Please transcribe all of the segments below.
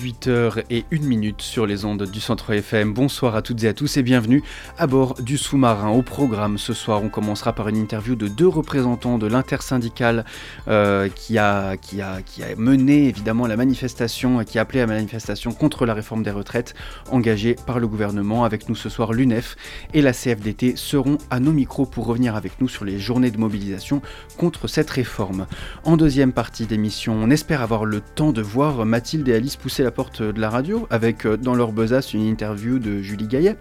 18h et 1 minute sur les ondes du Centre FM. Bonsoir à toutes et à tous et bienvenue à bord du sous-marin. Au programme ce soir, on commencera par une interview de deux représentants de l'intersyndicale euh, qui, a, qui, a, qui a mené évidemment la manifestation, qui a appelé à la manifestation contre la réforme des retraites engagée par le gouvernement. Avec nous ce soir, l'UNEF et la CFDT seront à nos micros pour revenir avec nous sur les journées de mobilisation contre cette réforme. En deuxième partie d'émission, on espère avoir le temps de voir Mathilde et Alice pousser la porte de la radio avec euh, dans leur besace une interview de Julie Gaillet,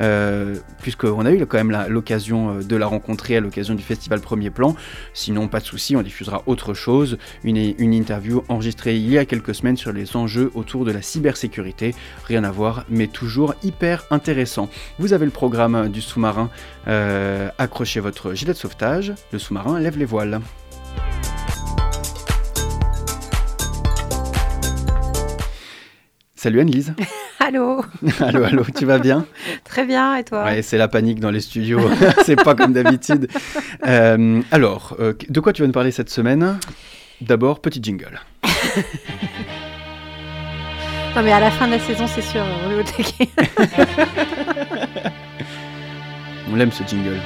euh, puisqu'on a eu quand même l'occasion euh, de la rencontrer à l'occasion du festival Premier Plan. Sinon, pas de souci, on diffusera autre chose, une, une interview enregistrée il y a quelques semaines sur les enjeux autour de la cybersécurité. Rien à voir, mais toujours hyper intéressant. Vous avez le programme du sous-marin. Euh, accrochez votre gilet de sauvetage. Le sous-marin lève les voiles. Salut Anne-Lise. Allô allô, allô, tu vas bien Très bien, et toi? Ouais, c'est la panique dans les studios, c'est pas comme d'habitude. Euh, alors, euh, de quoi tu vas nous parler cette semaine? D'abord, petit jingle. Non mais à la fin de la saison, c'est sûr, on est au taquet. On l'aime ce jingle.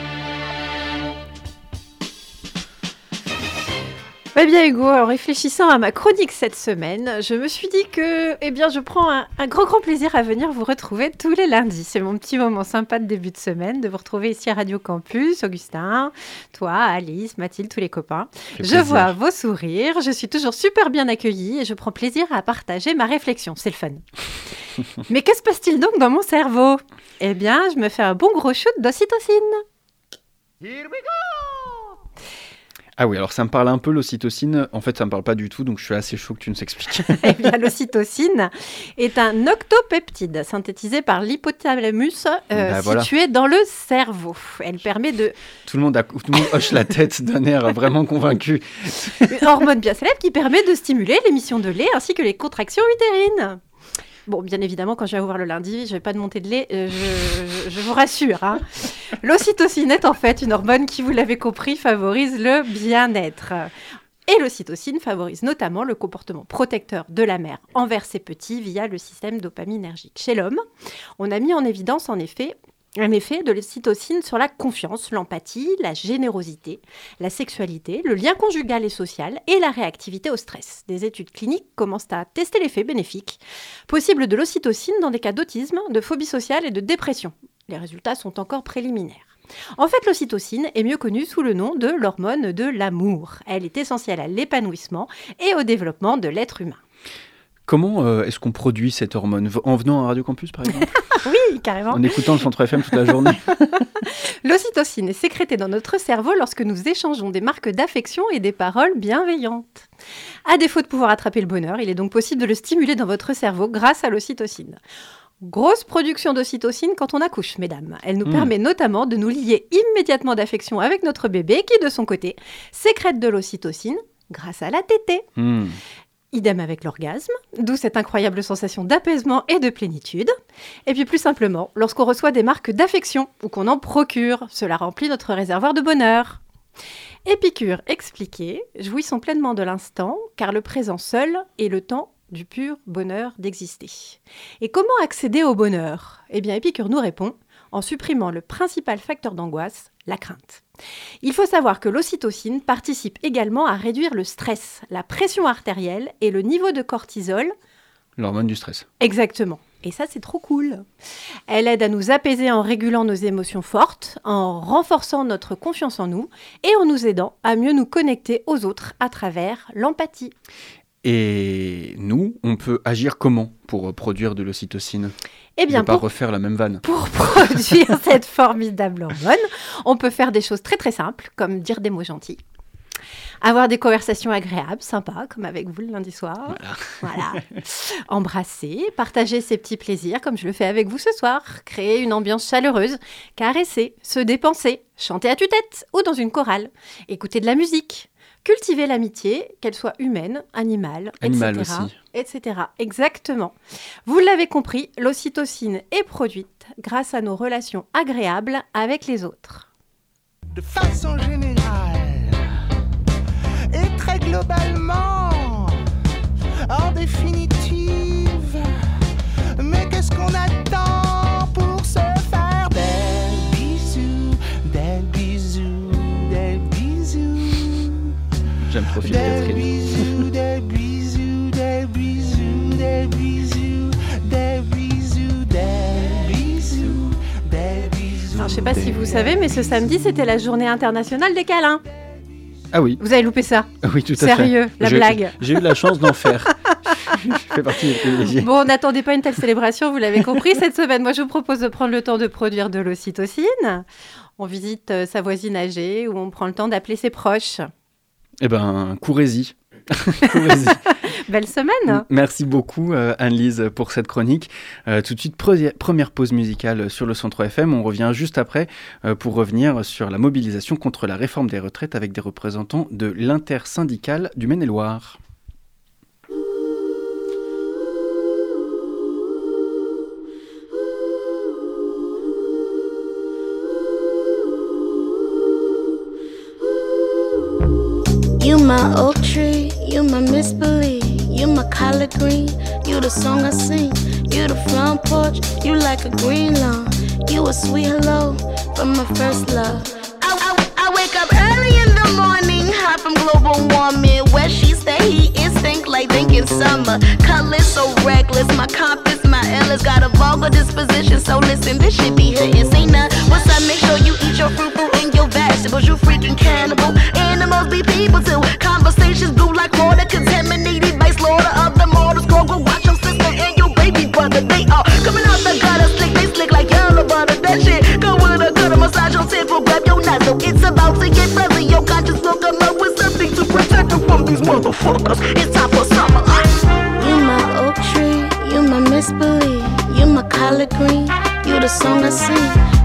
Eh bien Hugo, en réfléchissant à ma chronique cette semaine, je me suis dit que eh bien, je prends un, un grand grand plaisir à venir vous retrouver tous les lundis. C'est mon petit moment sympa de début de semaine, de vous retrouver ici à Radio Campus, Augustin, toi, Alice, Mathilde, tous les copains. Je plaisir. vois vos sourires, je suis toujours super bien accueillie et je prends plaisir à partager ma réflexion. C'est le fun. Mais que se passe-t-il donc dans mon cerveau? Eh bien, je me fais un bon gros shoot d'ocytocine. Ah oui, alors ça me parle un peu l'ocytocine. En fait, ça me parle pas du tout, donc je suis assez chaud que tu nous expliques. Eh bien, l'ocytocine est un octopeptide synthétisé par l'hypothalamus euh, Bah, voilà. situé dans le cerveau. Elle permet de tout, le monde a, tout le monde hoche la tête d'un air vraiment convaincu. une hormone bien célèbre qui permet de stimuler l'émission de lait ainsi que les contractions utérines. Bon, bien évidemment, quand je vais vous voir le lundi, je vais pas de montée de lait, euh, je vous rassure. hein. L'ocytocine est en fait une hormone qui, vous l'avez compris, favorise le bien-être. Et l'ocytocine favorise notamment le comportement protecteur de la mère envers ses petits via le système dopaminergique. Chez l'homme, on a mis en évidence en effet un effet de l'ocytocine sur la confiance, l'empathie, la générosité, la sexualité, le lien conjugal et social et la réactivité au stress. Des études cliniques commencent à tester l'effet bénéfique possible de l'ocytocine dans des cas d'autisme, de phobie sociale et de dépression. Les résultats sont encore préliminaires. En fait, l'ocytocine est mieux connue sous le nom de l'hormone de l'amour. Elle est essentielle à l'épanouissement et au développement de l'être humain. Comment euh, est-ce qu'on produit cette hormone? En venant à Radio Campus, par exemple? Oui, carrément. En écoutant le Centre FM toute la journée L'ocytocine est sécrétée dans notre cerveau lorsque nous échangeons des marques d'affection et des paroles bienveillantes. À défaut de pouvoir attraper le bonheur, il est donc possible de le stimuler dans votre cerveau grâce à l'ocytocine. Grosse production d'ocytocine quand on accouche, mesdames. Elle nous Hmm. permet notamment de nous lier immédiatement d'affection avec notre bébé qui, de son côté, sécrète de l'ocytocine grâce à la tétée. Hmm. Idem avec l'orgasme, d'où cette incroyable sensation d'apaisement et de plénitude. Et puis plus simplement, lorsqu'on reçoit des marques d'affection ou qu'on en procure, cela remplit notre réservoir de bonheur. Épicure expliqué, jouissons pleinement de l'instant, car le présent seul est le temps du pur bonheur d'exister. Et comment accéder au bonheur? Eh bien, Épicure nous répond en supprimant le principal facteur d'angoisse, la crainte. Il faut savoir que l'ocytocine participe également à réduire le stress, la pression artérielle et le niveau de cortisol. L'hormone du stress. Exactement. Et ça, c'est trop cool. Elle aide à nous apaiser en régulant nos émotions fortes, en renforçant notre confiance en nous et en nous aidant à mieux nous connecter aux autres à travers l'empathie. Et nous, on peut agir comment pour produire de l'ocytocine? Eh bien, pas pour, refaire la même vanne. pour produire cette formidable hormone, on peut faire des choses très très simples, comme dire des mots gentils. Avoir des conversations agréables, sympas, comme avec vous le lundi soir. Voilà. Embrasser, partager ses petits plaisirs, comme je le fais avec vous ce soir. Créer une ambiance chaleureuse. Caresser, se dépenser, chanter à tue-tête ou dans une chorale. Écouter de la musique. Cultiver l'amitié, qu'elle soit humaine, animale, Animal etc. aussi. etc. Exactement. Vous l'avez compris, l'ocytocine est produite grâce à nos relations agréables avec les autres. de façon générale et très globalement, en définitive. Mais qu'est-ce qu'on attend J'aime trop Philippe des Catherine. bisous, des bisous, des bisous, des bisous, des bisous, des bisous, des bisous. Alors, je sais pas si vous savez, mais ce samedi, c'était la journée internationale des câlins. Ah oui, Vous avez loupé ça oui, tout à fait. Sérieux, la Je- blague. J'ai eu la chance d'en faire. Je fais partie des privilégiés. Bon, n'attendez pas une telle célébration, vous l'avez compris cette semaine. Moi, je vous propose de prendre le temps de produire de l'ocytocine. On visite euh, sa voisine âgée ou on prend le temps d'appeler ses proches. Eh ben, courez-y. Belle semaine Merci beaucoup euh, Anne-Lise pour cette chronique. Euh, tout de suite, pre- première pause musicale sur le Centre FM. On revient juste après euh, pour revenir sur la mobilisation contre la réforme des retraites avec des représentants de l'intersyndicale du Maine-et-Loire. You my oak tree, you my misbelief, you my collard green, you the song I sing, you the front porch, you like a green lawn, you a sweet hello from my first love. From global warming, where she stay, he instinct like thinking summer. Colors so reckless, my compass, my Ella's got a vulgar disposition, so listen, this shit be hitting. Say nah, what's up? Make sure you eat your fruit, fruit and your vegetables, you freaking cannibal. Animals be people too. Conversations blue like water, contaminated by slaughter of the mortals. Go go watch your sister and your baby brother. They all coming out the gutter, slick, they slick like yellow butter. That shit go with a gutter, massage your temple, grab your nozzle. It's about to get fuzzy. Your conscience will motherfuckers. It's time for summer. You my oak tree, you my misbelief, you my collard green, you the song I sing,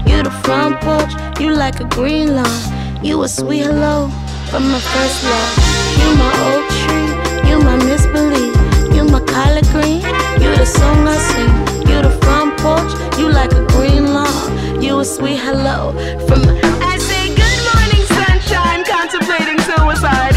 you the front porch, you like a green lawn, you a sweet hello from my first love. You my oak tree, you my misbelief, you my collard green, you the song I sing, you the front porch, you like a green lawn, you a sweet hello from my I say good morning sunshine, contemplating suicide.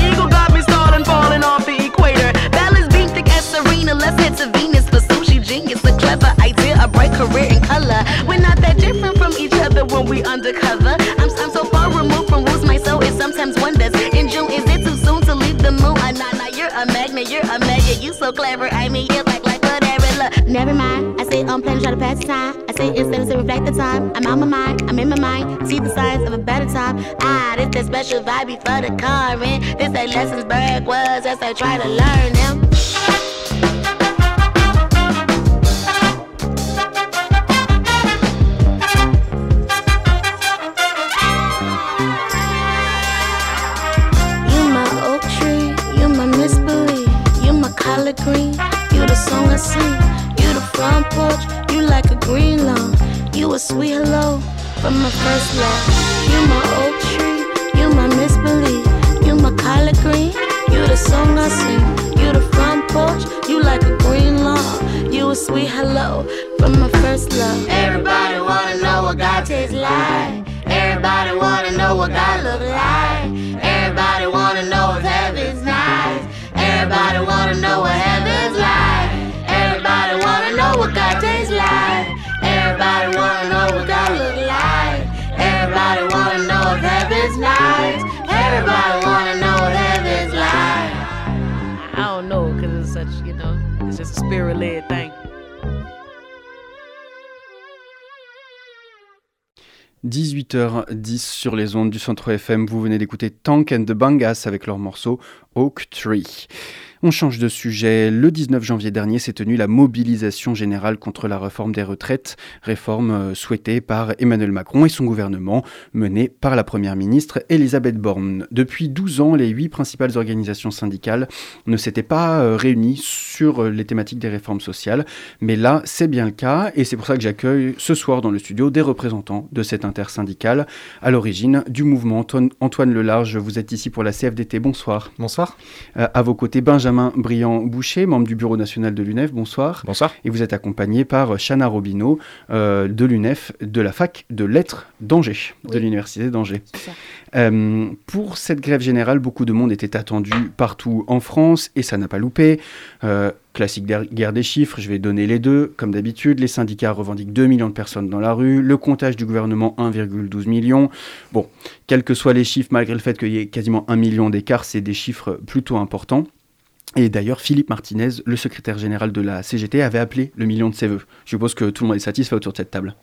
Let's head to Venus for sushi genius. A clever idea, a bright career in color. We're not that different from each other when we undercover. I'm, I'm so far removed from roots, my soul is sometimes wonders. In June, is it too soon to leave the moon? Ah, nah, nah, you're a magnet, you're a mega. You so clever, I mean, you like like whatever. Look, never mind. I say I'm playing, try to pass the time. I say instead to reflect the time. I'm on my mind, I'm in my mind. See the signs of a better time. Ah, this that special vibe before the in. This that lessons Berg was as I try to learn them. 18h10 sur les ondes du Centre FM. Vous venez d'écouter Tank and the Bangas avec leur morceau Oak Tree. On change de sujet. Le 19 janvier dernier s'est tenue la mobilisation générale contre la réforme des retraites, réforme euh, souhaitée par Emmanuel Macron et son gouvernement, menée par la Première ministre Elisabeth Borne. Depuis 12 ans, les huit principales organisations syndicales ne s'étaient pas euh, réunies sur euh, les thématiques des réformes sociales, mais là, c'est bien le cas, et c'est pour ça que j'accueille ce soir dans le studio des représentants de cette intersyndicale à l'origine du mouvement. Antoine, Antoine Lelarge, vous êtes ici pour la CFDT. Bonsoir. Bonsoir. Euh, à vos côtés, Benjamin Briand-Boucher, membre du bureau national de l'UNEF. Bonsoir. Bonsoir. Et vous êtes accompagné par Chana Robineau euh, de l'UNEF, de la fac de lettres d'Angers, de l'université d'Angers. Euh, pour cette grève générale, beaucoup de monde était attendu partout en France et ça n'a pas loupé. Euh, classique guerre des chiffres, je vais donner les deux. Comme d'habitude, les syndicats revendiquent 2 millions de personnes dans la rue, le comptage du gouvernement 1,12 million. Bon, quels que soient les chiffres, malgré le fait qu'il y ait quasiment un million d'écart, c'est des chiffres plutôt importants. Et d'ailleurs, Philippe Martinez, le secrétaire général de la CGT, avait appelé le million de ses voeux. Je suppose que tout le monde est satisfait autour de cette table.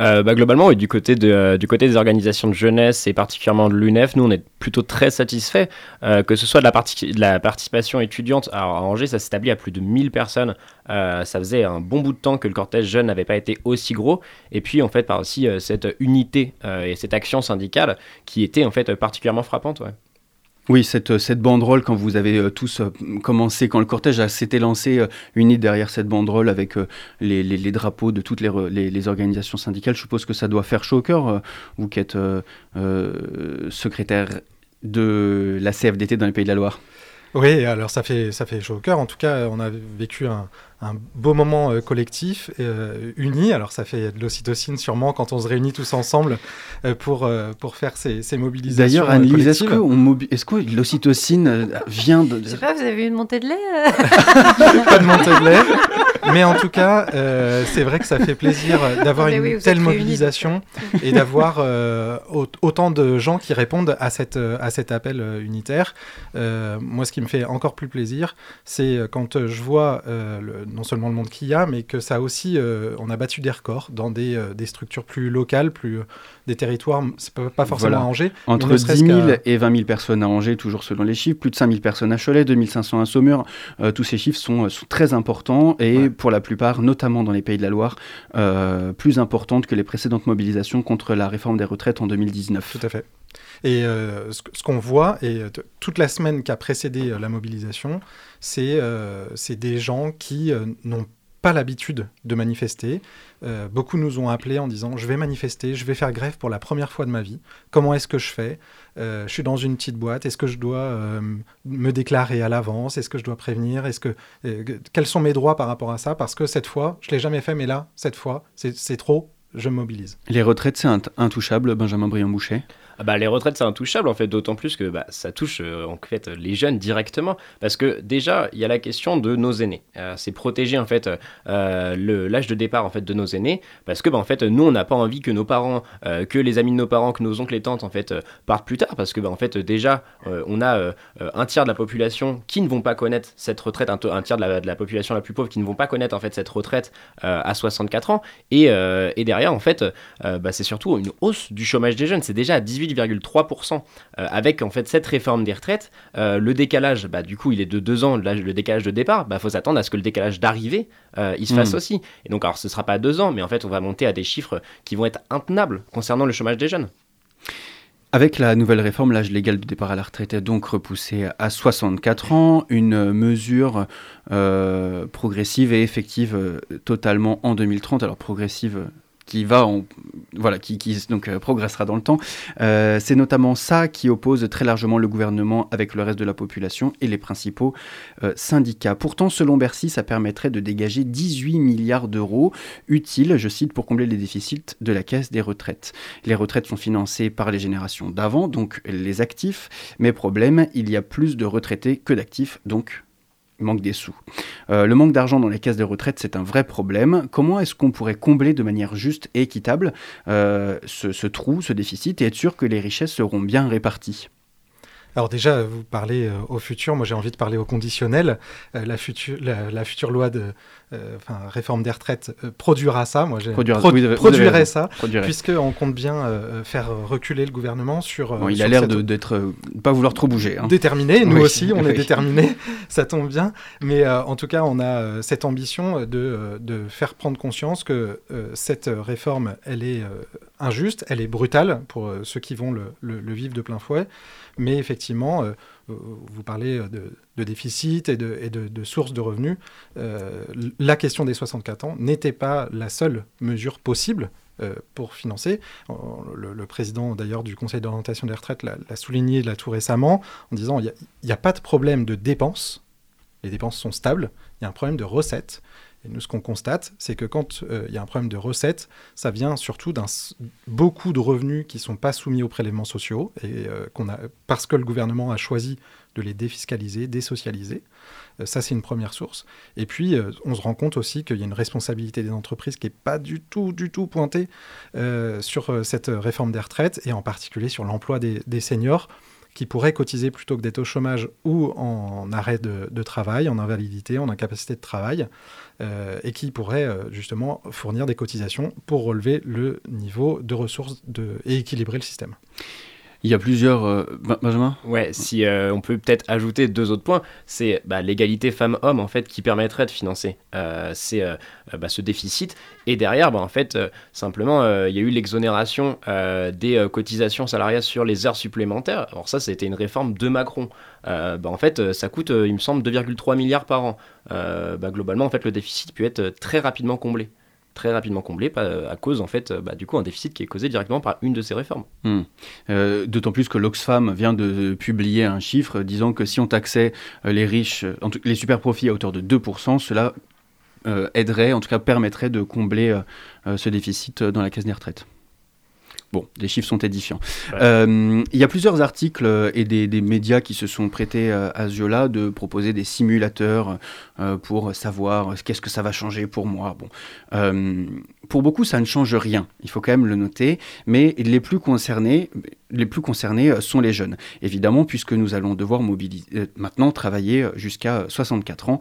Euh, bah, globalement, euh, du côté des organisations de jeunesse et particulièrement de l'UNEF, nous on est plutôt très satisfaits, euh, que ce soit de la, participation étudiante. Alors à Angers, ça s'établit à plus de 1000 personnes. Ça faisait un bon bout de temps que le cortège jeune n'avait pas été aussi gros. Et puis en fait, par aussi cette unité et cette action syndicale qui était en fait particulièrement frappante. Ouais. Oui, cette, cette banderole, quand vous avez euh, tous euh, commencé, quand le cortège s'était lancé euh, uni derrière cette banderole avec les, les- drapeaux de toutes les, les- organisations syndicales, je suppose que ça doit faire chaud au cœur, vous qui êtes secrétaire de la CFDT dans les Pays de la Loire. Oui, alors ça fait, ça fait chaud au cœur. En tout cas, on a vécu un, un beau moment euh, collectif, euh, uni. Alors ça fait de l'ocytocine sûrement quand on se réunit tous ensemble euh, pour, euh, pour faire ces, ces mobilisations D'ailleurs, Anne-Lise, est-ce que, on mobi- est-ce que l'ocytocine euh, vient de... Je sais pas, vous avez eu une montée de lait Pas de montée de lait. Mais en tout cas, euh, c'est vrai que ça fait plaisir d'avoir Mais une oui, telle mobilisation et d'avoir euh, au- autant de gens qui répondent à, cette, à cet appel unitaire. Euh, moi, ce qui me fait encore plus plaisir, c'est quand je vois euh, le- non seulement le monde qu'il y a, mais que ça aussi, euh, on a battu des records dans des, euh, des structures plus locales, plus euh, des territoires, c'est pas, pas forcément Voilà. à Angers. Entre ne 10 serait-ce 000 qu'à- et 20 000 personnes à Angers, toujours selon les chiffres, plus de 5 000 personnes à Cholet, 2 500 à Saumur. Euh, tous ces chiffres sont, sont très importants et Ouais. pour la plupart, notamment dans les Pays de la Loire, euh, plus importantes que les précédentes mobilisations contre la réforme des retraites en 2019. Tout à fait. Et euh, ce, qu'on voit, et euh, toute la semaine qui a précédé euh, la mobilisation, c'est des gens qui n'ont pas l'habitude de manifester. Beaucoup nous ont appelés en disant je vais manifester, je vais faire grève pour la première fois de ma vie. Comment est-ce que je fais? Je suis dans une petite boîte. Est-ce que je dois me déclarer à l'avance? Est-ce que je dois prévenir? Est-ce que que- quels sont mes droits par rapport à ça? Parce que cette fois, je l'ai jamais fait, mais là, cette fois, c'est trop. Je me mobilise. Les retraites, c'est int- intouchable, Benjamin Briand-Boucher. Ah bah, Les retraites, c'est intouchable, en fait, d'autant plus que bah, ça touche euh, en fait les jeunes directement. Parce que déjà, il y a la question de nos aînés. Euh, c'est protéger, en fait, euh, l'âge de départ en fait, de nos aînés. Parce que, bah, en fait, nous, on n'a pas envie que nos parents, euh, que les amis de nos parents, que nos oncles et tantes, en fait, partent plus tard. Parce que, bah, en fait, déjà, on a un tiers de la population qui ne vont pas connaître cette retraite, un, un tiers de la, de la, population la plus pauvre qui ne vont pas connaître, en fait, cette retraite à 64 ans. Et, et derrière, en fait, bah, c'est surtout une hausse du chômage des jeunes. C'est déjà à 18 8,3%. Euh, avec en fait cette réforme des retraites, euh, le décalage, bah, du coup il est de 2 ans, le décalage de départ, il bah, faut s'attendre à ce que le décalage d'arrivée, euh, il se fasse hmm. aussi. Et donc alors ce ne sera pas 2 ans, mais en fait on va monter à des chiffres qui vont être intenables concernant le chômage des jeunes. Avec la nouvelle réforme, l'âge légal de départ à la retraite est donc repoussé à 64 ans, une mesure progressive et effective totalement en 2030. Alors progressive qui va, on, voilà qui, donc euh, progressera dans le temps. Euh, c'est notamment ça qui oppose très largement le gouvernement avec le reste de la population et les principaux euh, syndicats. Pourtant, selon Bercy, ça permettrait de dégager 18 milliards d'euros utiles, je cite, pour combler les déficits de la caisse des retraites. Les retraites sont financées par les générations d'avant, donc les actifs. Mais problème, il y a plus de retraités que d'actifs, donc manque des sous. Euh, le manque d'argent dans les caisses de retraite, c'est un vrai problème. Comment est-ce qu'on pourrait combler de manière juste et équitable euh, ce trou, ce déficit, et être sûr que les richesses seront bien réparties? Alors déjà, vous parlez euh, au futur, moi j'ai envie de parler au conditionnel. Euh, la, future, la, la future loi de euh, enfin, réforme des retraites produira ça, moi j'ai Produira- pro- oui, produirait ça, puisqu'on compte bien faire reculer le gouvernement sur... Bon, il sur a l'air de- d'être pas vouloir trop bouger. hein. Déterminé, nous Oui, aussi, on est oui. déterminés, ça tombe bien. Mais en tout cas, on a cette ambition de, de faire prendre conscience que cette réforme, elle est injuste, elle est brutale pour ceux qui vont le, le- le vivre de plein fouet. Mais effectivement, euh, vous parlez euh, de, déficit et de, et de, sources de revenus. Euh, la question des 64 ans n'était pas la seule mesure possible pour financer. Le, président d'ailleurs du Conseil d'orientation des retraites l'a l'a souligné là tout récemment en disant il n'y a, pas de problème de dépenses, les dépenses sont stables, il y a un problème de recettes. Et nous, ce qu'on constate, c'est que quand euh, il y a un problème de recettes, ça vient surtout d'un beaucoup de revenus qui ne sont pas soumis aux prélèvements sociaux euh, parce que le gouvernement a choisi de les défiscaliser, désocialiser. Euh, ça, c'est une première source. Et puis, on se rend compte aussi qu'il y a une responsabilité des entreprises qui n'est pas du tout, du tout pointée sur cette réforme des retraites et en particulier sur l'emploi des seniors qui pourraient cotiser plutôt que d'être au chômage ou en arrêt de, travail, en invalidité, en incapacité de travail, euh, et qui pourraient euh, justement fournir des cotisations pour relever le niveau de ressources et équilibrer le système. Il y a plusieurs. euh, Ben- Benjamin Ouais, si euh, on peut peut-être ajouter deux autres points, c'est bah, l'égalité femmes-hommes en fait qui permettrait de financer euh, c'est, bah, ce déficit. Et derrière, bah, en fait, simplement, il y a eu l'exonération des cotisations salariales sur les heures supplémentaires. Alors ça, c'était une réforme de Macron. Bah, en fait, ça coûte, il me semble, 2,3 milliards par an. Bah, globalement, en fait, le déficit peut être très rapidement comblé. Très rapidement comblé pas- à cause, en fait, euh, bah, du coup, un déficit qui est causé directement par une de ces réformes. Hmm. Euh, D'autant plus que l'Oxfam vient de publier un chiffre disant que si on taxait euh, les riches, euh, les super profits à hauteur de 2%, cela euh, aiderait, en tout cas permettrait de combler euh, euh, ce déficit euh, dans la caisse des retraites. Bon, les chiffres sont édifiants. Ouais. Euh, il y a plusieurs articles euh, et des, des médias qui se sont prêtés euh, à ce jeu-là de proposer des simulateurs euh, pour savoir qu'est-ce que ça va changer pour moi. Bon, euh, pour beaucoup, ça ne change rien. Il faut quand même le noter. Mais les plus concernés, les plus concernés euh, sont les jeunes. Évidemment, puisque nous allons devoir mobiliser, euh, maintenant travailler euh, jusqu'à 64 ans.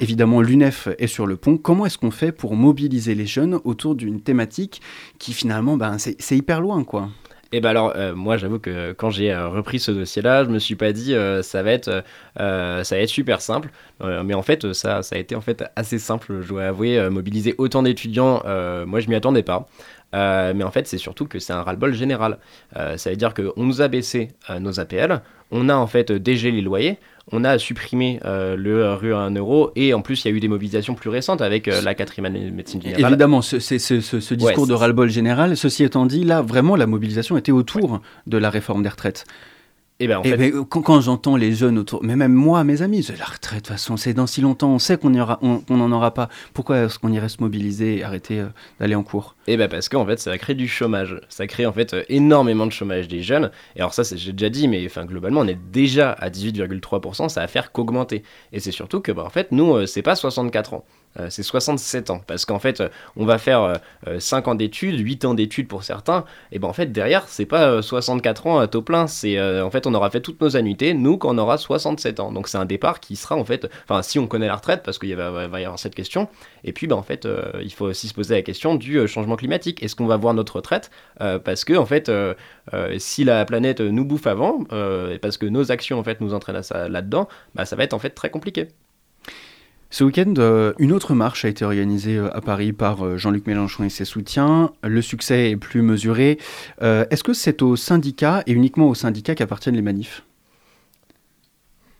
Évidemment, l'UNEF est sur le pont. Comment est-ce qu'on fait pour mobiliser les jeunes autour d'une thématique qui finalement, ben, c'est hyper loin, quoi? Et ben alors, moi j'avoue que quand j'ai repris ce dossier-là, je me suis pas dit ça va être ça va être super simple, mais en fait ça ça a été en fait assez simple, je dois avouer, mobiliser autant d'étudiants, moi je m'y attendais pas. Euh, mais en fait, c'est surtout que c'est un ras-le-bol général. Euh, ça veut dire qu'on nous a baissé euh, nos APL, on a en fait dégelé les loyers, on a supprimé euh, le rue à 1 euro, et en plus, il y a eu des mobilisations plus récentes avec euh, la quatrième année de médecine générale. Évidemment, ce, c'est- ce- ce- ce discours Ouais, de ras-le-bol général, ceci étant dit, là, vraiment, la mobilisation était autour de la réforme des retraites. Et ben en Et fait, ben, quand, quand j'entends les jeunes autour, mais même moi, mes amis, c'est la retraite, de toute façon, c'est dans si longtemps, on sait qu'on on- n'en aura pas. Pourquoi est-ce qu'on irait se mobiliser et arrêter euh, d'aller en cours? Et ben parce qu'en fait ça crée du chômage. Ça crée en fait euh, énormément de chômage des jeunes. Et alors ça c'est- j'ai déjà dit, mais enfin globalement on est déjà à 18,3%, ça va faire qu'augmenter. Et c'est surtout que bah, en fait nous euh, c'est pas 64 ans. Euh, c'est 67 ans, parce qu'en fait, euh, on va faire euh, euh, 5 ans d'études, 8 ans d'études pour certains, et ben en fait, derrière, c'est pas euh, 64 ans à taux plein, c'est en fait, on aura fait toutes nos annuités, nous, quand on aura 67 ans. Donc c'est un départ qui sera en fait, enfin, si on connaît la retraite, parce qu'il va, y avoir cette question, et puis, ben en fait, il faut aussi se poser la question du changement climatique. Est-ce qu'on va voir notre retraite? Parce que, en fait, si la planète nous bouffe avant, et parce que nos actions, en fait, nous entraînent là-dedans, bah, ça va être en fait très compliqué. Ce week-end, euh, une autre marche a été organisée euh, à Paris par euh, Jean-Luc Mélenchon et ses soutiens. Le succès est plus mesuré. Est-ce que c'est aux syndicats et uniquement aux syndicats qu'appartiennent les manifs?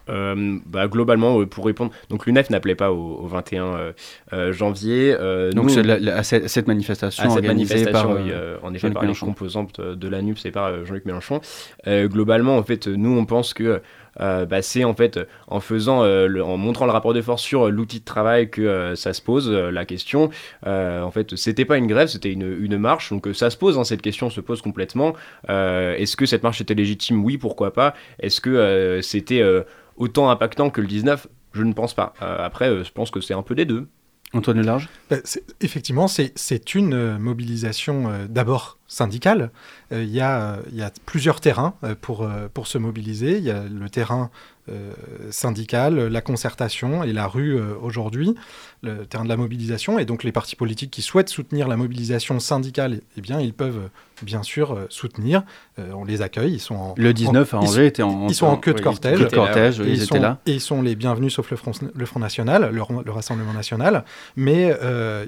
Euh, bah, globalement, euh, pour répondre, donc l'UNEF n'appelait pas au, au 21 euh, janvier. Donc nous, c'est la- la- à cette, cette manifestation à cette organisée par oui, en effet, par les composantes de la NUPS et par Jean-Luc Mélenchon. Globalement, en fait, nous, on pense que bah, c'est en fait en faisant, euh, le- en montrant le rapport de force sur euh, l'outil de travail que euh, ça se pose euh, la question. Euh, en fait, c'était pas une grève, c'était une, une marche, donc euh, ça se pose. hein, cette question se pose complètement. Euh, Est-ce que cette marche était légitime? Oui, pourquoi pas. Est-ce que euh, c'était euh, autant impactant que le 19 Je ne pense pas. Euh, après, euh, je pense que c'est un peu des deux. Antoine Large c'est- effectivement, c'est- une euh, mobilisation euh, d'abord syndicale. Euh, il y, a, euh, il y a plusieurs terrains euh, pour, pour se mobiliser. Il y a le terrain euh, syndical, la concertation et la rue euh, aujourd'hui, le terrain de la mobilisation. Et donc les partis politiques qui souhaitent soutenir la mobilisation syndicale, eh bien, ils peuvent euh, bien sûr soutenir. On les accueille. Ils sont en, Le 19 à en- ils Angers était en, ils sont en queue de cortège. queue de cortège, et ils, ils, étaient sont, là. et ils sont les bienvenus sauf le Front, le Front National, le, le Rassemblement National. Mais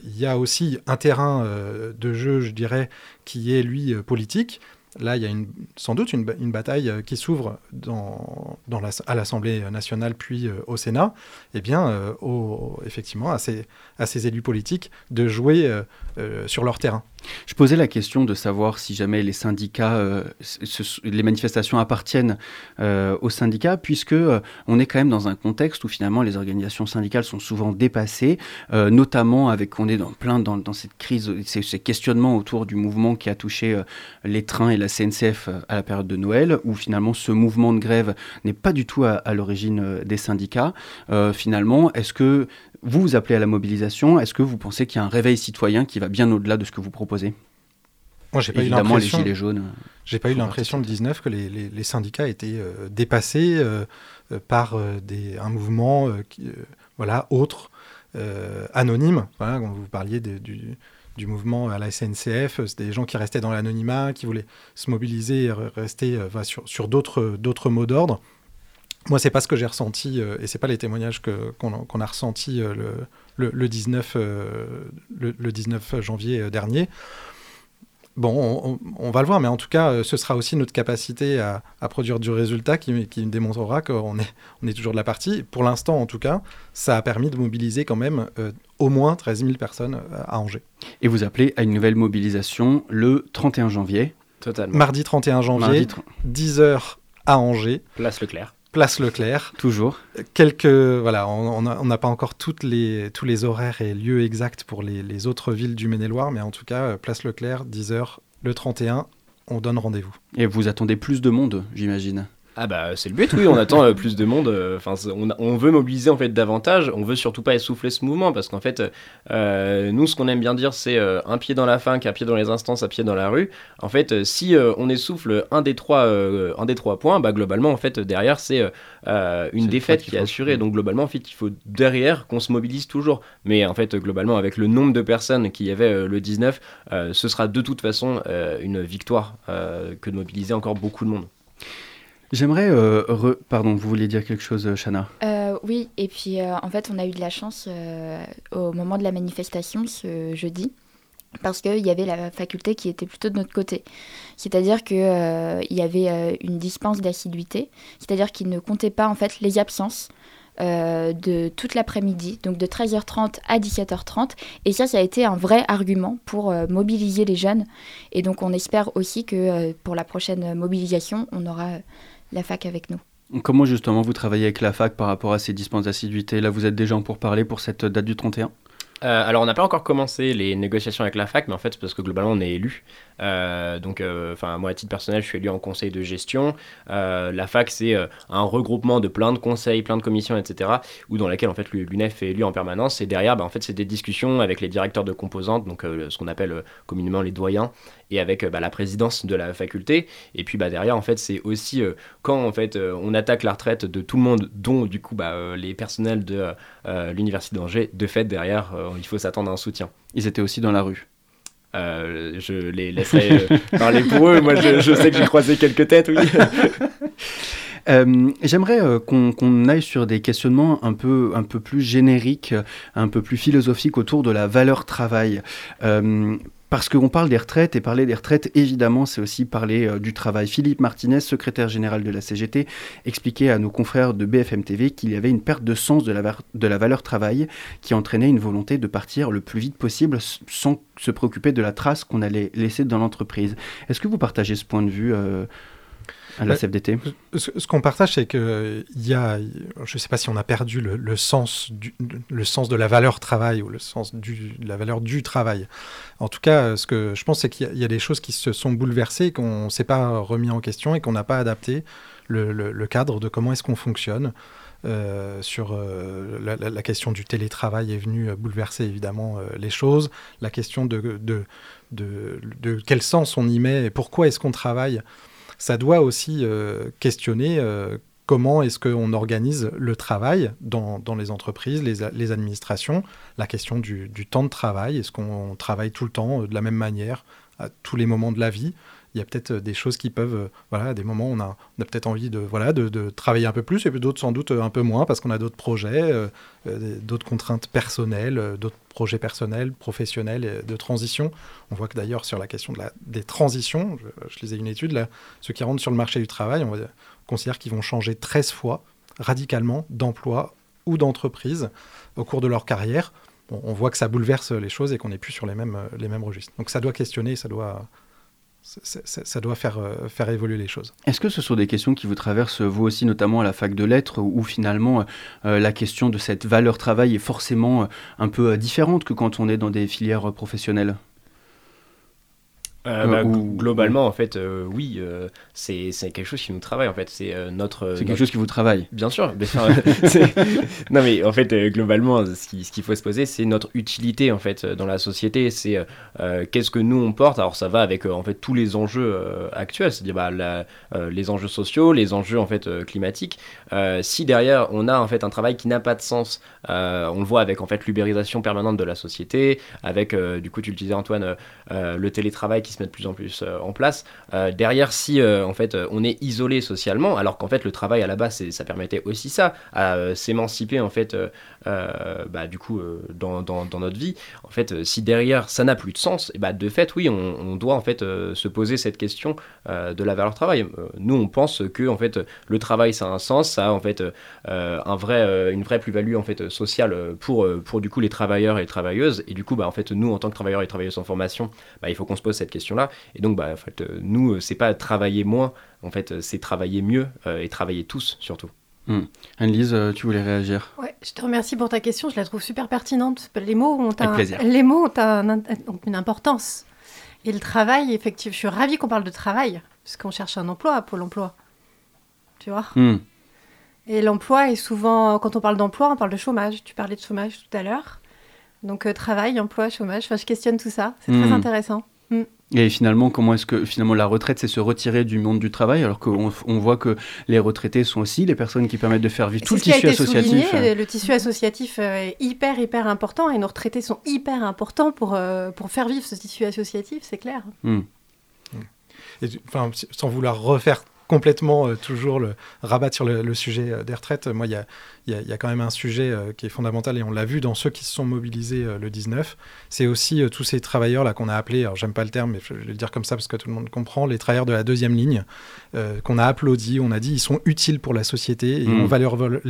il y a aussi un terrain de jeu, je dirais, qui est lui euh, politique. Là, il y a sans doute une, ba- une bataille euh, qui s'ouvre à l'Assemblée nationale puis euh, au Sénat. Eh bien, effectivement, à ces, à ces élus politiques de jouer euh, sur leur terrain. Je posais la question de savoir si jamais les syndicats, euh, les manifestations appartiennent euh, aux syndicats, puisque on est quand même dans un contexte où finalement les organisations syndicales sont souvent dépassées, notamment avec on est dans plein dans, cette crise, ces, questionnements autour du mouvement qui a touché les trains et la CNCF à la période de Noël, où finalement ce mouvement de grève n'est pas du tout à, l'origine des syndicats. Finalement, est-ce que vous vous appelez à la mobilisation Est-ce que vous pensez qu'il y a un réveil citoyen qui va bien au-delà de ce que vous proposez? Moi, j'ai pas eu les l'impression. gilets jaunes. J'ai pas eu l'impression le 19 que les, les- les syndicats étaient euh, dépassés euh, euh, par euh, des, un mouvement qui, voilà, autre, anonyme. Voilà, quand vous parliez de- du, du mouvement à la SNCF, c'était des gens qui restaient dans l'anonymat, qui voulaient se mobiliser et re- rester sur, d'autres mots d'ordre. Moi, c'est pas ce que j'ai ressenti, euh, et c'est pas les témoignages que- qu'on a, qu'on a ressentis euh, le, le, le 19, euh, le, le 19 janvier euh, dernier. Bon, on, on- on va le voir, mais en tout cas, euh, ce sera aussi notre capacité à, à produire du résultat qui, qui démontrera qu'on est, on est toujours de la partie. Pour l'instant, en tout cas, ça a permis de mobiliser quand même euh, au moins 13 000 personnes euh, à Angers. Et vous appelez à une nouvelle mobilisation le 31 janvier. Totalement. Mardi 31 janvier, Mardi tr- 10h à Angers, Place Leclerc. Place Leclerc. toujours. Quelques, voilà, on n'a pas encore toutes les, tous les horaires et lieux exacts pour les, les autres villes du Maine-et-Loire, mais en tout cas, euh, place Leclerc, 10h le 31, on donne rendez-vous. Et vous attendez plus de monde, j'imagine. Ah bah c'est le but, oui, on attend euh, plus de monde. euh, Enfin, on, on veut mobiliser en fait davantage. On veut surtout pas essouffler ce mouvement parce qu'en fait, euh, nous, ce qu'on aime bien dire, c'est un pied dans la fac, un pied dans les instances, un pied dans la rue. En fait, si on essouffle un des trois, un des trois points, bah globalement, en fait, derrière, c'est une défaite qui est assurée. Donc globalement, en fait, il faut derrière qu'on se mobilise toujours. Mais en fait, globalement, avec le nombre de personnes qu'il y avait le 19, euh, ce sera de toute façon une victoire que de mobiliser encore beaucoup de monde. J'aimerais... euh, Pardon, vous vouliez dire quelque chose, euh, Chana? Euh, oui, et puis en fait, on a eu de la chance au moment de la manifestation ce jeudi, parce qu'il y avait la faculté qui était plutôt de notre côté. C'est-à-dire qu'il y avait une dispense d'assiduité, c'est-à-dire qu'ils ne comptaient pas en fait les absences. de toute l'après-midi, donc de 13h30 à 17h30. Et ça, ça a été un vrai argument pour mobiliser les jeunes. Et donc, on espère aussi que pour la prochaine mobilisation, on aura la fac avec nous. Comment justement vous travaillez avec la fac par rapport à ces dispenses d'assiduité? Là, vous êtes déjà en pour parler pour cette date du 31 Euh, alors on n'a pas encore commencé les négociations avec la fac, mais en fait c'est parce que globalement on est élu. Euh, donc, euh, enfin moi à titre personnel, je suis élu en conseil de gestion. Euh, la fac c'est euh, un regroupement de plein de conseils, plein de commissions, etc. Où dans laquelle en fait l'UNEF est élu en permanence. Et derrière, bah, en fait c'est des discussions avec les directeurs de composantes, donc euh, ce qu'on appelle communément les doyens, et avec euh, bah, la présidence de la faculté. Et puis bah, derrière en fait c'est aussi euh, quand en fait euh, on attaque la retraite de tout le monde, dont du coup bah, euh, les personnels de l'université d'Angers, de fait derrière il faut s'attendre à un soutien. Ils étaient aussi dans la rue. Je les laisserai parler pour eux. Moi, je, je sais que j'ai croisé quelques têtes, oui. Euh, J'aimerais euh, qu'on aille sur des questionnements un peu, un peu plus génériques, un peu plus philosophiques autour de la valeur travail. Euh, parce qu'on parle des retraites, et parler des retraites, évidemment, c'est aussi parler euh, du travail. Philippe Martinez, secrétaire général de la CGT, expliquait à nos confrères de BFM TV qu'il y avait une perte de sens de la, valeur travail qui entraînait une volonté de partir le plus vite possible sans se préoccuper de la trace qu'on allait laisser dans l'entreprise. Est-ce que vous partagez ce point de vue euh, à la Ouais. CFDT Ce, ce qu'on partage, c'est qu'il y a, je ne sais pas si on a perdu le, le sens du, le sens de la valeur travail ou le sens du, de la valeur du travail. En tout cas, ce que je pense, c'est qu'il y a- il y, a des choses qui se sont bouleversées, qu'on ne s'est pas remis en question et qu'on n'a pas adapté le, le- le cadre de comment est-ce qu'on fonctionne. Euh, sur euh, la, question du télétravail est venue euh, bouleverser évidemment euh, les choses. La question de, de de, de quel sens on y met et pourquoi est-ce qu'on travaille, ça doit aussi euh, questionner euh, comment est-ce qu'on organise le travail dans, les entreprises, les administrations, la question du, du temps de travail, est-ce qu'on travaille tout le temps euh, de la même manière à tous les moments de la vie? Il y a peut-être euh, des choses qui peuvent, euh, voilà, à des moments on a, on a peut-être envie de, voilà, de, travailler un peu plus et d'autres sans doute euh, un peu moins parce qu'on a d'autres projets, d'autres contraintes personnelles, d'autres projets personnels, professionnels de transition. On voit que d'ailleurs sur la question des transitions, je, je lisais une étude là, ceux qui rentrent sur le marché du travail, on, va- on considère qu'ils vont changer 13 fois radicalement d'emploi ou d'entreprise au cours de leur carrière. On voit que ça bouleverse les choses et qu'on n'est plus sur les mêmes, les mêmes registres. Donc ça doit questionner, ça doit, ça, doit faire, euh, faire évoluer les choses. Est-ce que ce sont des questions qui vous traversent, vous aussi, notamment à la fac de lettres, où finalement euh, la question de cette valeur travail est forcément euh, un peu euh, différente que quand on est dans des filières euh, professionnelles? Euh, Euh, bah, ou- globalement, en fait, euh, oui, euh, c'est quelque chose qui nous travaille, en fait. C'est notre. C'est quelque notre- chose qui vous travaille Bien sûr. mais enfin, c'est- non, mais en fait, globalement, ce qui- ce qu'il faut se poser, c'est notre utilité, en fait, dans la société. C'est qu'est-ce que nous, on porte? Alors, ça va avec, en fait, tous les enjeux actuels, c'est-à-dire bah, la- les enjeux sociaux, les enjeux, en fait, climatiques. Si derrière, on a, en fait, un travail qui n'a pas de sens, on le voit avec, en fait, l'ubérisation permanente de la société, avec, du coup, tu le disais, Antoine, le télétravail qui se met de plus en plus euh, en place. Euh, derrière, si euh, en fait on est isolé socialement, alors qu'en fait le travail à la base ça permettait aussi ça, à s'émanciper en fait, bah, du coup euh, dans, notre vie. En fait, euh, si derrière ça n'a plus de sens, et bah de fait oui, on, doit en fait euh, se poser cette question euh, de la valeur travail. Euh, nous on pense que en fait le travail ça a un sens, ça a en fait euh, un vrai, euh, une vraie plus-value en fait sociale euh, pour, euh, pour du coup les travailleurs et les travailleuses. Et du coup bah en fait nous en tant que travailleurs et travailleuses en formation, bah, il faut qu'on se pose cette question-là. Et donc, bah, en fait, euh, nous, euh, c'est pas travailler moins, en fait, euh, c'est travailler mieux euh, et travailler tous, surtout. Hmm. Anne-Lise, euh, tu voulais réagir Ouais, je te remercie pour ta question, je la trouve super pertinente. Les mots ont, un- les mots ont, un- ont une importance. Et le travail, effectivement, je suis ravie qu'on parle de travail, parce qu'on cherche un emploi à Pôle emploi. Tu vois? Hmm. Et l'emploi est souvent, quand on parle d'emploi, on parle de chômage. Tu parlais de chômage tout à l'heure. Donc euh, travail, emploi, chômage, enfin, je questionne tout ça. C'est très Hmm. intéressant. Et finalement, comment est-ce que finalement la retraite, c'est se retirer du monde du travail, alors qu'on on voit que les retraités sont aussi les personnes qui permettent de faire vivre tout le qui a tissu été associatif. souligné, Le tissu associatif euh, est hyper, hyper important et nos retraités sont hyper importants pour, euh, pour faire vivre ce tissu associatif, c'est clair. Hmm. Et, enfin, sans vouloir refaire complètement euh, toujours le rabattre sur le, le sujet euh, des retraites, moi, il y a, il y a- il y a quand même un sujet euh, qui est fondamental et on l'a vu dans ceux qui se sont mobilisés le 19. C'est aussi tous ces travailleurs là qu'on a appelés, alors j'aime pas le terme, mais je vais le dire comme ça parce que tout le monde comprend, les travailleurs de la deuxième ligne qu'on a applaudi, on a dit ils sont utiles pour la société et Mm. on va les,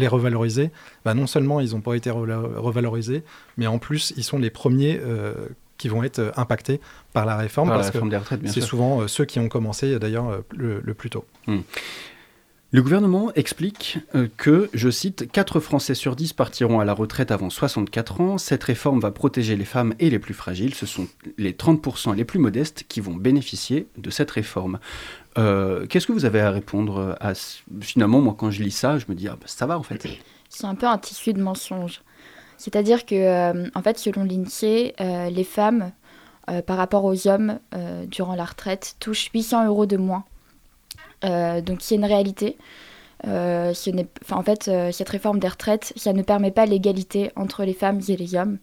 revaloriser. Bah, non seulement ils n'ont pas été revalo- revalorisés, mais en plus ils sont les premiers qui vont être euh, impactés par la réforme Par la réforme que des retraites, bien c'est sûr. souvent euh, ceux qui ont commencé euh, d'ailleurs euh, le, le plus tôt. Le gouvernement explique que, je cite, 4 Français sur 10 partiront à la retraite avant 64 ans. Cette réforme va protéger les femmes et les plus fragiles. Ce sont les 30% les plus modestes qui vont bénéficier de cette réforme. Euh, Qu'est-ce que vous avez à répondre à Finalement, moi, quand je lis ça, je me dis, ah, bah, ça va en fait. C'est un peu un tissu de mensonges. C'est-à-dire que, euh, en fait, selon l'INSEE, euh, les femmes, euh, par rapport aux hommes, durant la retraite, touchent 800 euros de moins. Donc, c'est une réalité. En fait, cette réforme des retraites, ça ne permet pas l'égalité entre les femmes et les hommes.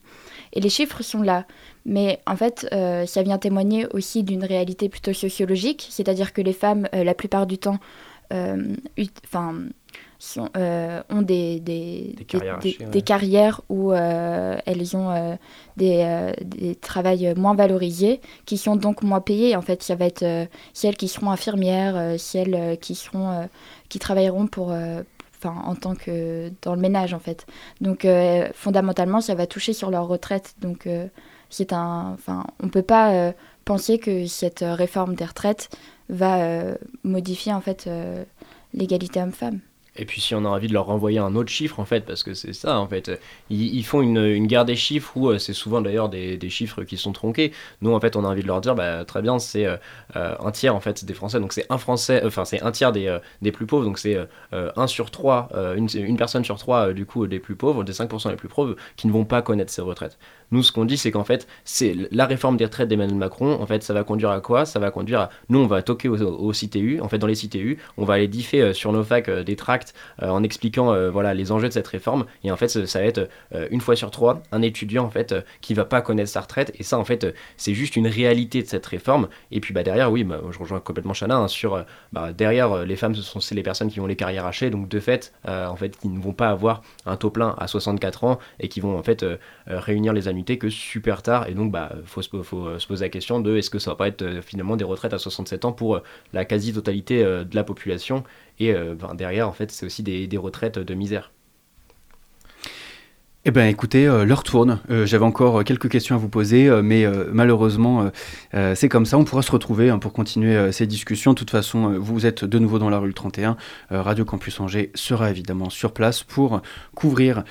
Et les chiffres sont là. Mais en fait, ça vient témoigner aussi d'une réalité plutôt sociologique, c'est-à-dire que les femmes, la plupart du temps, euh, euh, ont des, des, Des carrières des- hachées, ouais. des carrières où euh, elles ont euh, des, des travails moins valorisés, qui sont donc moins payés. En fait, ça va être celles qui seront infirmières, celles qui, seront, qui travailleront pour, enfin, en tant que dans le ménage, en fait. Donc, euh, fondamentalement, ça va toucher sur leur retraite. Donc, euh, c'est un, enfin, on peut pas euh, penser que cette réforme des retraites va modifier en fait l'égalité homme-femme. Et puis si on a envie de leur renvoyer un autre chiffre en fait, parce que c'est ça en fait, ils, font une, guerre des chiffres où euh, c'est souvent d'ailleurs des, des chiffres qui sont tronqués. Nous en fait on a envie de leur dire bah, très bien c'est euh, euh, un tiers en fait des Français, donc c'est un Français, enfin c'est un tiers des, des plus pauvres, donc c'est un sur trois, une, personne sur trois du coup des plus pauvres, des 5% les plus pauvres qui ne vont pas connaître ces retraites. Nous ce qu'on dit c'est qu'en fait c'est la réforme des retraites d'Emmanuel Macron, en fait ça va conduire à quoi? Ça va conduire à, nous on va toquer aux, aux CTU, en fait dans les CTU, on va aller differ euh, sur nos facs euh, des tracts euh, en expliquant voilà les enjeux de cette réforme. Et en fait ça, va être une fois sur trois un étudiant en fait qui va pas connaître sa retraite. Et ça en fait c'est juste une réalité de cette réforme. Et puis bah derrière oui bah, je rejoins complètement Chana hein, sur bah, derrière les femmes ce sont les personnes qui ont les carrières hachées. Donc de fait en fait qui ne vont pas avoir un taux plein à 64 ans et qui vont en fait réunir les que super tard et donc bah faut euh, se poser la question de est-ce que ça va pas être euh, finalement des retraites à 67 ans pour euh, la quasi-totalité de la population? Et ben, derrière en fait c'est aussi des retraites de misère. Eh bien, écoutez, euh, l'heure tourne. Euh, J'avais encore euh, quelques questions à vous poser, mais malheureusement, c'est comme ça. On pourra se retrouver hein, pour continuer ces discussions. De toute façon, vous êtes de nouveau dans la rue 31. Euh, Radio Campus Angers sera évidemment sur place pour couvrir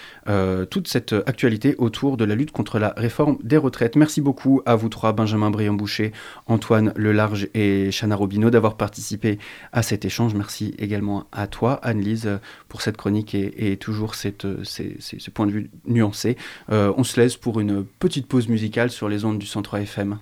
toute cette actualité autour de la lutte contre la réforme des retraites. Merci beaucoup à vous trois, Benjamin Briand-Boucher, Antoine Lelarge et Chana Robineau, d'avoir participé à cet échange. Merci également à toi, Anne-Lise, pour cette chronique et, toujours ce point de vue nuancé. Euh, on se laisse pour une petite pause musicale sur les ondes du Centre FM.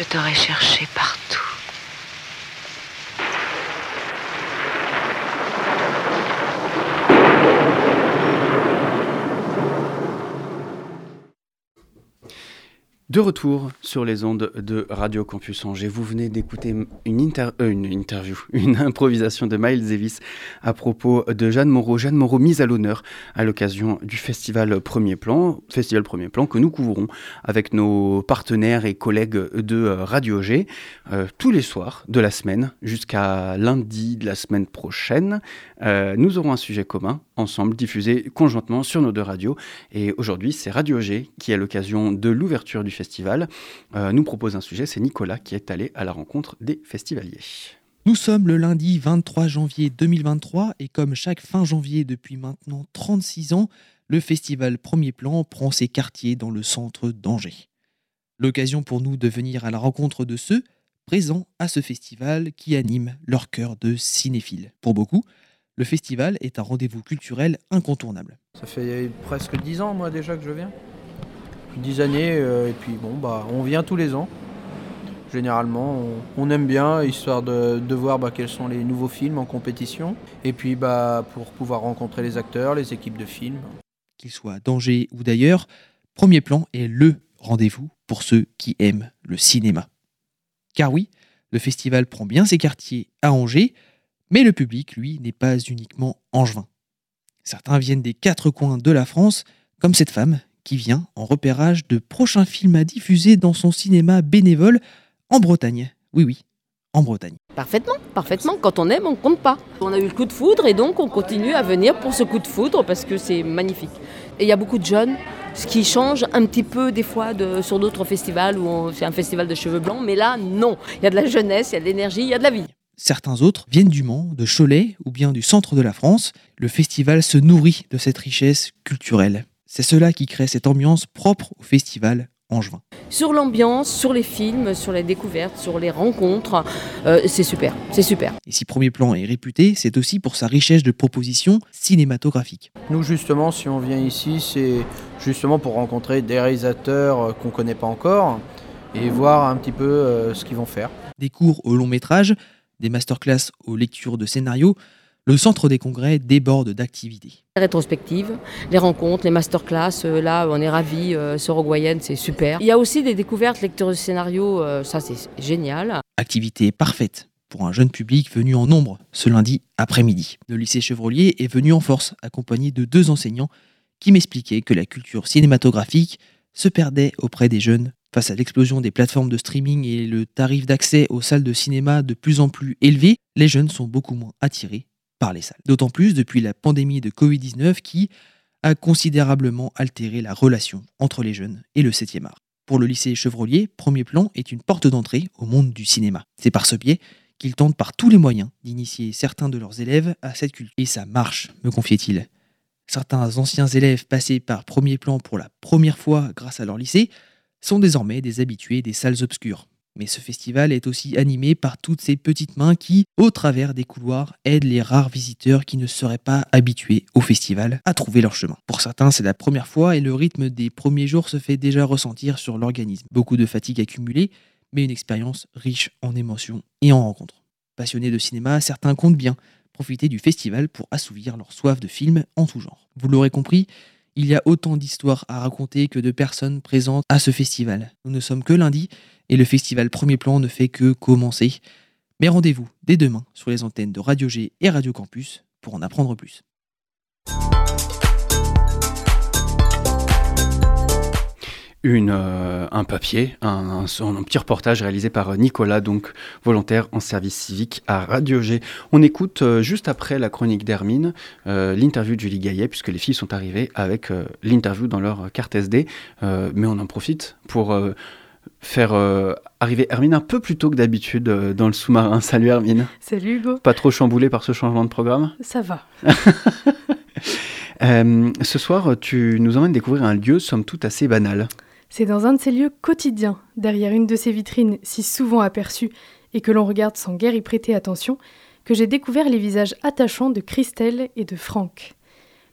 Je t'aurais cherché partout. De retour sur les ondes de Radio Campus Angers, vous venez d'écouter une, euh, interview, une improvisation de Miles Davis à propos de Jeanne Moreau. Jeanne Moreau mise à l'honneur à l'occasion du festival Premier Plan, que nous couvrons avec nos partenaires et collègues de Radio G euh, tous les soirs de la semaine jusqu'à lundi de la semaine prochaine. Euh, nous aurons un sujet commun ensemble diffusé conjointement sur nos deux radios et aujourd'hui c'est Radio G qui à l'occasion de l'ouverture du festival euh, nous propose un sujet, c'est Nicolas qui est allé à la rencontre des festivaliers. Nous sommes le lundi 23 janvier 2023 et comme chaque fin janvier depuis maintenant 36 ans, le festival Premier Plan prend ses quartiers dans le centre d'Angers. L'occasion pour nous de venir à la rencontre de ceux présents à ce festival qui anime leur cœur de cinéphiles. Pour beaucoup, le festival est un rendez-vous culturel incontournable. Ça fait presque dix ans, moi, déjà que je viens. Depuis dix années, euh, et puis bon, bah, on vient tous les ans. Généralement, on, aime bien, histoire de, de voir bah, quels sont les nouveaux films en compétition. Et puis, bah, pour pouvoir rencontrer les acteurs, les équipes de films. Qu'ils soient d'Angers ou d'ailleurs, Premier Plan est LE rendez-vous pour ceux qui aiment le cinéma. Car oui, le festival prend bien ses quartiers à Angers, mais le public, lui, n'est pas uniquement angevin. Certains viennent des quatre coins de la France, comme cette femme qui vient en repérage de prochains films à diffuser dans son cinéma bénévole en Bretagne. Oui, oui, en Bretagne. Parfaitement, parfaitement. Quand on aime, on compte pas. On a eu le coup de foudre et donc on continue à venir pour ce coup de foudre parce que c'est magnifique. Et il y a beaucoup de jeunes, ce qui change un petit peu des fois de, sur d'autres festivals où c'est un festival de cheveux blancs, mais là, non. Il y a de la jeunesse, il y a de l'énergie, il y a de la vie. Certains autres viennent du Mans, de Cholet ou bien du centre de la France. Le festival se nourrit de cette richesse culturelle. C'est cela qui crée cette ambiance propre au festival angevin. Sur l'ambiance, sur les films, sur les découvertes, sur les rencontres, euh, c'est super, c'est super. Et si Premier Plan est réputé, c'est aussi pour sa richesse de propositions cinématographiques. Nous, justement, si on vient ici, c'est justement pour rencontrer des réalisateurs euh, qu'on ne connaît pas encore et voir un petit peu euh, ce qu'ils vont faire. Des cours au long métrage, des masterclass aux lectures de scénarios, le centre des congrès déborde d'activités. Les rétrospectives, les rencontres, les masterclass, euh, là on est ravis, euh, Sorogoyenne c'est super. Il y a aussi des découvertes, lecteurs de scénario, euh, ça c'est génial. Activité parfaite pour un jeune public venu en nombre ce lundi après-midi. Le lycée Chevrolier est venu en force, accompagné de deux enseignants qui m'expliquaient que la culture cinématographique se perdait auprès des jeunes face à l'explosion des plateformes de streaming et le tarif d'accès aux salles de cinéma de plus en plus élevé. Les jeunes sont beaucoup moins attirés D'autant plus depuis la pandémie de Covid-19 qui a considérablement altéré la relation entre les jeunes et le 7e art. Pour le lycée Chevrolier, Premier Plan est une porte d'entrée au monde du cinéma. C'est par ce biais qu'ils tentent par tous les moyens d'initier certains de leurs élèves à cette culture. Et ça marche, me confiait-il. Certains anciens élèves passés par Premier Plan pour la première fois grâce à leur lycée sont désormais des habitués des salles obscures. Mais ce festival est aussi animé par toutes ces petites mains qui, au travers des couloirs, aident les rares visiteurs qui ne seraient pas habitués au festival à trouver leur chemin. Pour certains, c'est la première fois et le rythme des premiers jours se fait déjà ressentir sur l'organisme. Beaucoup de fatigue accumulée, mais une expérience riche en émotions et en rencontres. Passionnés de cinéma, certains comptent bien profiter du festival pour assouvir leur soif de films en tout genre. Vous l'aurez compris, il y a autant d'histoires à raconter que de personnes présentes à ce festival. Nous ne sommes que lundi et le festival Premier Plan ne fait que commencer. Mais rendez-vous dès demain sur les antennes de Radio G et Radio Campus pour en apprendre plus. Euh, un papier, un, petit reportage réalisé par Nicolas, donc volontaire en service civique à Radio G. On écoute euh, juste après la chronique d'Hermine euh, l'interview de Julie Gaillet, puisque les filles sont arrivées avec euh, l'interview dans leur carte SD. Euh, mais on en profite pour euh, faire euh, arriver Hermine un peu plus tôt que d'habitude euh, dans le sous-marin. Salut Hermine. Salut Hugo. Pas trop chamboulé par ce changement de programme? Ça va. Euh, ce soir, tu nous emmènes découvrir un lieu, somme toute, assez banal. C'est dans un de ces lieux quotidiens, derrière une de ces vitrines si souvent aperçues et que l'on regarde sans guère y prêter attention, que j'ai découvert les visages attachants de Christelle et de Franck.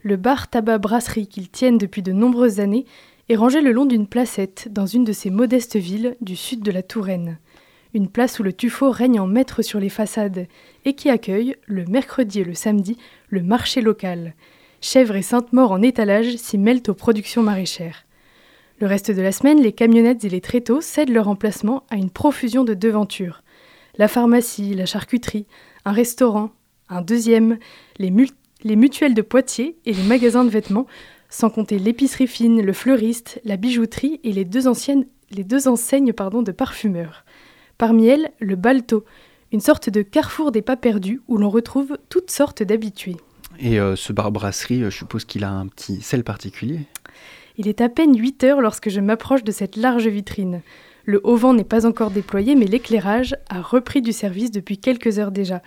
Le bar tabac brasserie qu'ils tiennent depuis de nombreuses années est rangé le long d'une placette dans une de ces modestes villes du sud de la Touraine. Une place où le tuffeau règne en maître sur les façades et qui accueille, le mercredi et le samedi, le marché local. Chèvres et Sainte-Maure en étalage s'y mêlent aux productions maraîchères. Le reste de la semaine, les camionnettes et les tréteaux cèdent leur emplacement à une profusion de devantures. La pharmacie, la charcuterie, un restaurant, un deuxième, les mutuelles de Poitiers et les magasins de vêtements, sans compter l'épicerie fine, le fleuriste, la bijouterie et les deux, anciennes, les deux enseignes pardon, de parfumeurs. Parmi elles, le Balto, une sorte de carrefour des pas perdus où l'on retrouve toutes sortes d'habitués. Et euh, ce bar brasserie, euh, je suppose qu'il a un petit sel particulier? Il est à peine 8 heures lorsque je m'approche de cette large vitrine. Le haut vent n'est pas encore déployé, mais l'éclairage a repris du service depuis quelques heures déjà.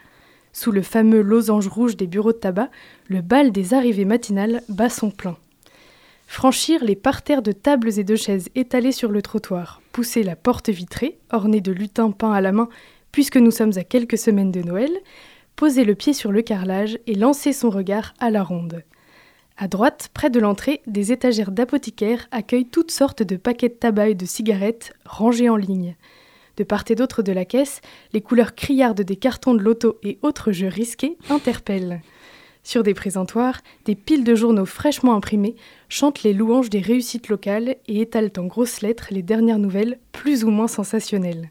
Sous le fameux losange rouge des bureaux de tabac, le bal des arrivées matinales bat son plein. Franchir les parterres de tables et de chaises étalées sur le trottoir, pousser la porte vitrée, ornée de lutins peints à la main, puisque nous sommes à quelques semaines de Noël, poser le pied sur le carrelage et lancer son regard à la ronde. À droite, près de l'entrée, des étagères d'apothicaires accueillent toutes sortes de paquets de tabac et de cigarettes rangés en ligne. De part et d'autre de la caisse, les couleurs criardes des cartons de loto et autres jeux risqués interpellent. Sur des présentoirs, des piles de journaux fraîchement imprimés chantent les louanges des réussites locales et étalent en grosses lettres les dernières nouvelles plus ou moins sensationnelles.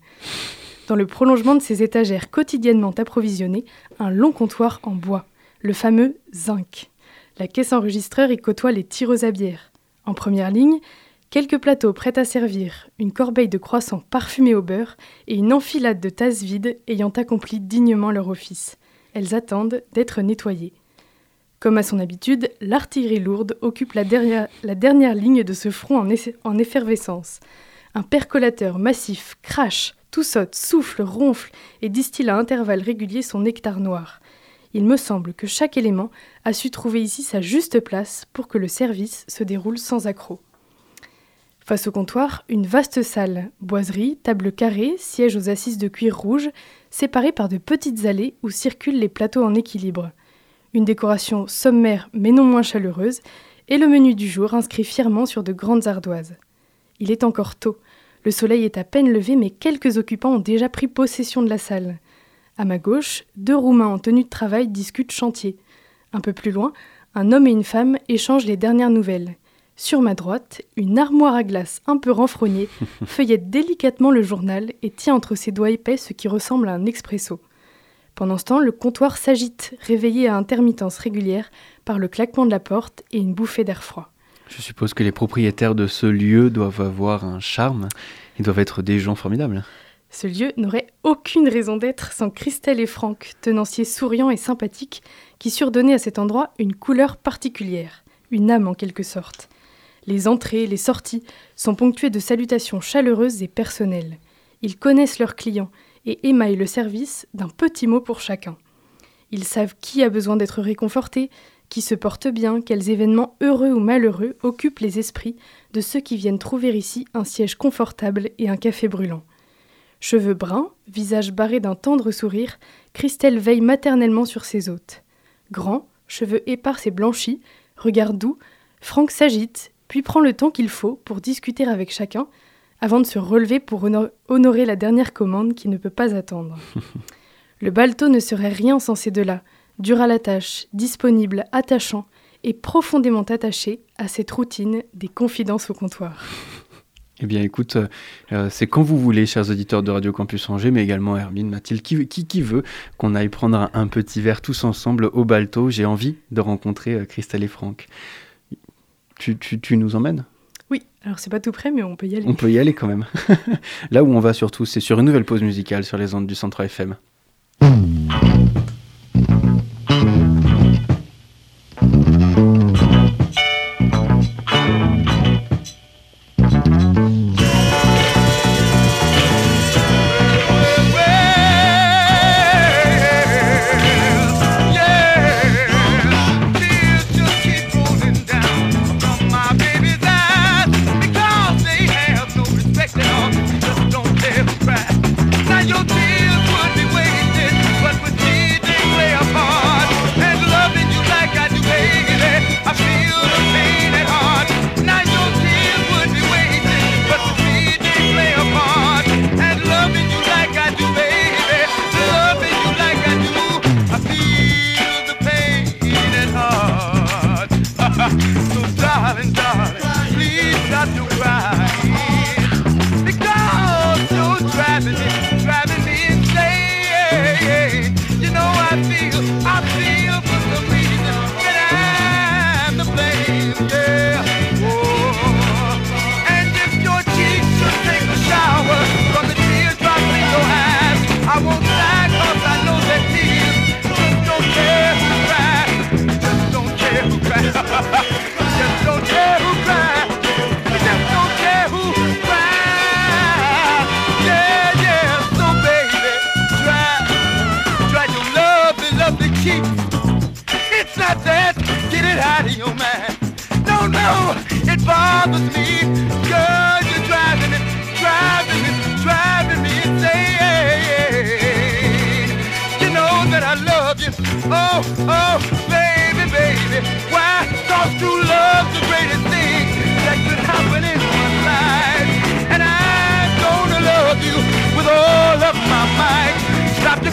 Dans le prolongement de ces étagères quotidiennement approvisionnées, un long comptoir en bois, le fameux zinc. La caisse enregistreur y côtoie les tireuses à bière. En première ligne, quelques plateaux prêts à servir, une corbeille de croissants parfumés au beurre et une enfilade de tasses vides ayant accompli dignement leur office. Elles attendent d'être nettoyées. Comme à son habitude, l'artillerie lourde occupe la dernière, ligne de ce front en, effervescence. Un percolateur massif crache, tout saute, souffle, ronfle et distille à intervalles réguliers son nectar noir. Il me semble que chaque élément a su trouver ici sa juste place pour que le service se déroule sans accroc. Face au comptoir, une vaste salle, boiserie, table carrée, siège aux assises de cuir rouge, séparée par de petites allées où circulent les plateaux en équilibre. Une décoration sommaire mais non moins chaleureuse, et le menu du jour inscrit fièrement sur de grandes ardoises. Il est encore tôt. Le soleil est à peine levé, mais quelques occupants ont déjà pris possession de la salle. À ma gauche, deux Roumains en tenue de travail discutent chantier. Un peu plus loin, un homme et une femme échangent les dernières nouvelles. Sur ma droite, une armoire à glace un peu renfrognée feuillette délicatement le journal et tient entre ses doigts épais ce qui ressemble à un expresso. Pendant ce temps, le comptoir s'agite, réveillé à intermittence régulière par le claquement de la porte et une bouffée d'air froid. Je suppose que les propriétaires de ce lieu doivent avoir un charme. Ils doivent être des gens formidables. Ce lieu n'aurait aucune raison d'être sans Christelle et Franck, tenanciers souriants et sympathiques, qui surdonnaient à cet endroit une couleur particulière, une âme en quelque sorte. Les entrées, les sorties sont ponctuées de salutations chaleureuses et personnelles. Ils connaissent leurs clients et émaillent le service d'un petit mot pour chacun. Ils savent qui a besoin d'être réconforté, qui se porte bien, quels événements heureux ou malheureux occupent les esprits de ceux qui viennent trouver ici un siège confortable et un café brûlant. Cheveux bruns, visage barré d'un tendre sourire, Christelle veille maternellement sur ses hôtes. Grand, cheveux épars et blanchis, regard doux, Franck s'agite, puis prend le temps qu'il faut pour discuter avec chacun, avant de se relever pour honor- honorer la dernière commande qui ne peut pas attendre. Le balto ne serait rien sans ces deux-là, dur à la tâche, disponible, attachant et profondément attaché à cette routine des confidences au comptoir. Eh bien, écoute, euh, euh, c'est quand vous voulez, chers auditeurs de Radio Campus Angers, mais également Hermine, Mathilde, qui, qui, qui veut qu'on aille prendre un, un petit verre tous ensemble au Balto. J'ai envie de rencontrer euh, Christelle et Franck. Tu, tu, tu nous emmènes? Oui, alors c'est pas tout près, mais on peut y aller. On peut y aller quand même. Là où on va surtout, c'est sur une nouvelle pause musicale sur les ondes du Centre FM. I to cry.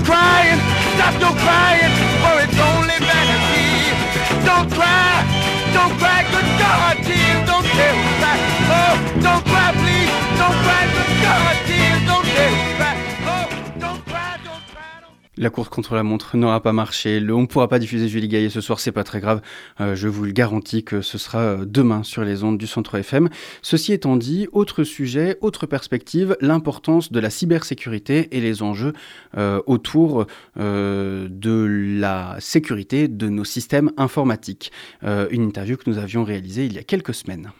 Crying, stop your crying, for it's only vanity. Don't cry, don't cry, good God, tears, don't me. Oh, don't cry, please, don't cry, good God, tears, La course contre la montre n'aura pas marché. On ne pourra pas diffuser Julie Gaillet ce soir, c'est pas très grave. Euh, je vous le garantis que ce sera euh, demain sur les ondes du Centre FM. Ceci étant dit, autre sujet, autre perspective, l'importance de la cybersécurité et les enjeux euh, autour de la sécurité de nos systèmes informatiques. Une interview que nous avions réalisée il y a quelques semaines.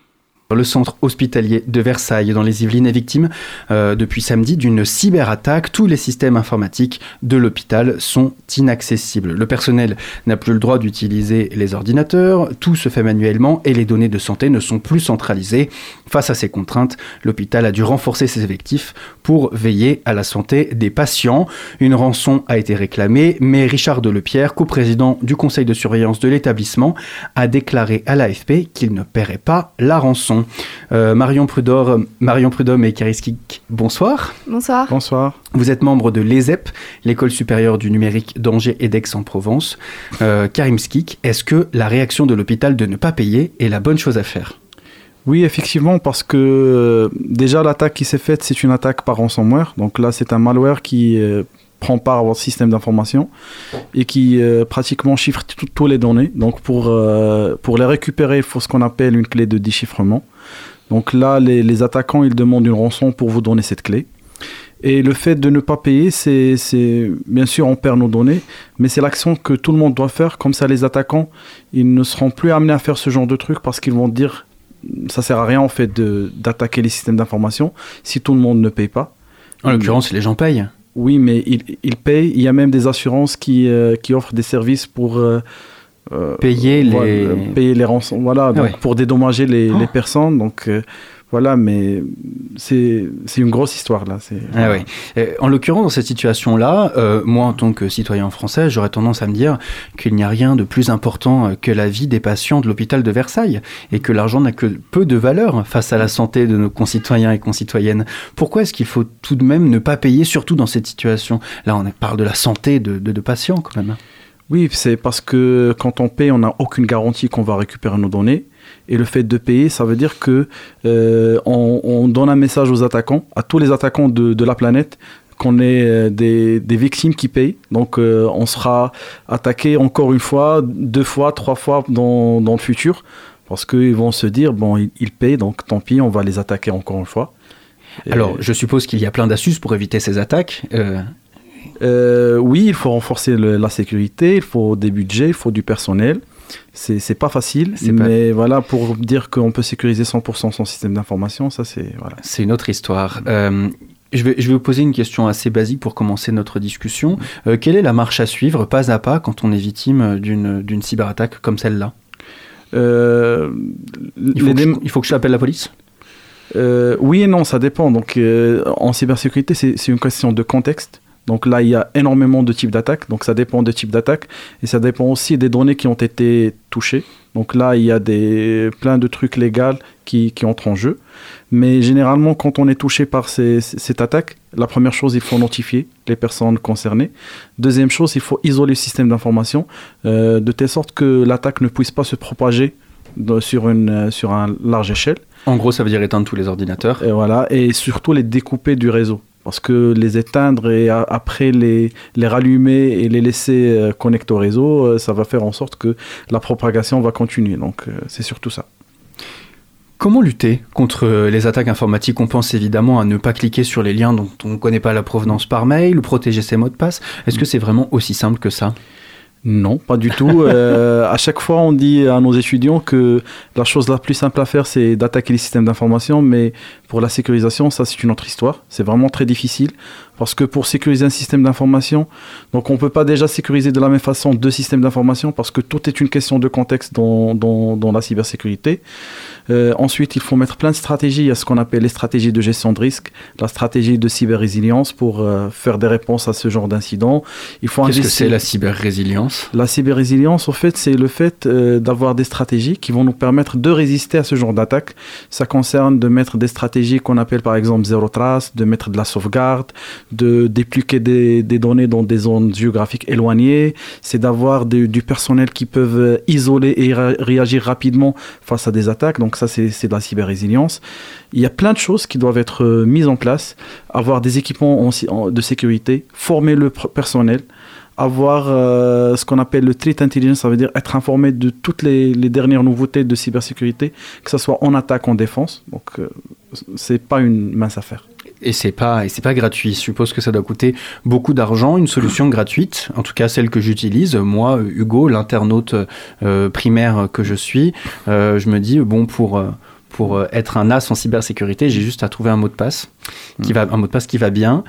Le centre hospitalier de Versailles dans les Yvelines est victime euh, depuis samedi d'une cyberattaque. Tous les systèmes informatiques de l'hôpital sont inaccessibles. Le personnel n'a plus le droit d'utiliser les ordinateurs, tout se fait manuellement et les données de santé ne sont plus centralisées. Face à ces contraintes, l'hôpital a dû renforcer ses effectifs pour veiller à la santé des patients. Une rançon a été réclamée, mais Richard Delepierre, coprésident du conseil de surveillance de l'établissement, a déclaré à l'AFP qu'il ne paierait pas la rançon. Euh, Marion, Prudor, Marion Prudhomme et Kariskik, bonsoir. Bonsoir. Bonsoir. Vous êtes membre de l'ESEP, l'école supérieure du numérique d'Angers et d'Aix-en-Provence. Euh, Karim Skik, est-ce que la réaction de l'hôpital de ne pas payer est la bonne chose à faire? Oui, effectivement, parce que euh, déjà l'attaque qui s'est faite, c'est une attaque par ransomware. Donc là, c'est un malware qui euh, prend part à votre système d'information et qui euh, pratiquement chiffre tout- toutes les données. Donc pour, euh, pour les récupérer, il faut ce qu'on appelle une clé de déchiffrement. Donc là, les, les attaquants, ils demandent une rançon pour vous donner cette clé. Et le fait de ne pas payer, c'est, c'est bien sûr, on perd nos données, mais c'est l'action que tout le monde doit faire. Comme ça, les attaquants, ils ne seront plus amenés à faire ce genre de truc parce qu'ils vont dire, ça sert à rien en fait de, d'attaquer les systèmes d'information si tout le monde ne paye pas. En l'occurrence, les gens payent. Oui, mais ils, ils payent. Il y a même des assurances qui, euh, qui offrent des services pour euh, euh, Payer les- voilà, payer les rançons. Voilà, donc ouais. pour dédommager les, Oh. les personnes. Donc voilà, mais c'est une grosse histoire là. Ah En l'occurrence, dans cette situation-là, euh, moi, en tant que citoyen français, j'aurais tendance à me dire qu'il n'y a rien de plus important que la vie des patients de l'hôpital de Versailles et que l'argent n'a que peu de valeur face à la santé de nos concitoyens et concitoyennes. Pourquoi est-ce qu'il faut tout de même ne pas payer, surtout dans cette situation? Là, on parle de la santé de, de- de patients quand même. Oui, c'est parce que quand on paye, on n'a aucune garantie qu'on va récupérer nos données. Et le fait de payer, ça veut dire que euh, on, on donne un message aux attaquants, à tous les attaquants de, de la planète, qu'on est euh, des, des victimes qui payent. Donc euh, on sera attaqué encore une fois, deux fois, trois fois dans, dans le futur. Parce qu'ils vont se dire, bon, ils, ils payent, donc tant pis, on va les attaquer encore une fois. Et- Alors, je suppose qu'il y a plein d'astuces pour éviter ces attaques. Euh, Euh, oui, il faut renforcer le- la sécurité, il faut des budgets, il faut du personnel. C'est pas facile, pas- mais voilà, pour dire qu'on peut sécuriser 100% son système d'information, ça c'est voilà. C'est une autre histoire. Euh, je, vais, je vais vous poser une question assez basique pour commencer notre discussion. Euh, quelle est la marche à suivre, pas à pas, quand on est victime d'une d'une cyberattaque comme celle-là? Euh, il, faut je, il faut que j'appelle la police? Oui et non, ça dépend. Donc, en cybersécurité, c'est c'est une question de contexte. Donc là, il y a énormément de types d'attaques. Donc ça dépend des types d'attaques. Et ça dépend aussi des données qui ont été touchées. Donc là, il y a des, plein de trucs légaux qui, qui entrent en jeu. Mais généralement, quand on est touché par ces- cette attaque, la première chose, il faut notifier les personnes concernées. Deuxième chose, il faut isoler le système d'information euh, de telle sorte que l'attaque ne puisse pas se propager de- sur, une, sur un large échelle. En gros, ça veut dire éteindre tous les ordinateurs. Et voilà, et surtout les découper du réseau. Parce que les éteindre et a- après les, les rallumer et les laisser euh, connecter au réseau, euh, ça va faire en sorte que la propagation va continuer. Donc euh, c'est surtout ça. Comment lutter contre les attaques informatiques? On pense évidemment à ne pas cliquer sur les liens dont on ne connaît pas la provenance par mail, ou protéger ses mots de passe. Est-ce que c'est vraiment aussi simple que ça? Non, pas du tout. Euh, à chaque fois, on dit à nos étudiants que la chose la plus simple à faire, c'est d'attaquer les systèmes d'information, mais pour la sécurisation, ça, c'est une autre histoire. C'est vraiment très difficile. Parce que pour sécuriser un système d'information, donc on ne peut pas déjà sécuriser de la même façon deux systèmes d'information parce que tout est une question de contexte dans, dans, dans la cybersécurité. Euh, ensuite, il faut mettre plein de stratégies. Il y a ce qu'on appelle les stratégies de gestion de risque, la stratégie de cyber-résilience pour euh, faire des réponses à ce genre faut Qu'est-ce que c'est la cyber-résilience? La cyber-résilience, au fait, c'est le fait euh, d'avoir des stratégies qui vont nous permettre de résister à ce genre d'attaque. Ça concerne de mettre des stratégies qu'on appelle par exemple zéro trace, de mettre de la sauvegarde, de dépliquer des, données dans des zones géographiques éloignées. C'est d'avoir du personnel qui peuvent isoler et ré- réagir rapidement face à des attaques. Donc ça, c'est de la cyber-résilience. Il y a plein de choses qui doivent être euh, mises en place. Avoir des équipements de sécurité, former le personnel avoir euh, ce qu'on appelle le threat intelligence, ça veut dire être informé de toutes les, les dernières nouveautés de cybersécurité, que ce soit en attaque, en défense. Donc, euh, c'est pas une mince affaire. Et c'est pas et c'est pas gratuit. Je suppose que ça doit coûter beaucoup d'argent. Une solution gratuite, en tout cas celle que j'utilise. Moi, Hugo, l'internaute euh, primaire que je suis, euh, je me dis bon pour euh, pour être un as en cybersécurité, j'ai juste à trouver un mot de passe qui va un mot de passe qui va bien.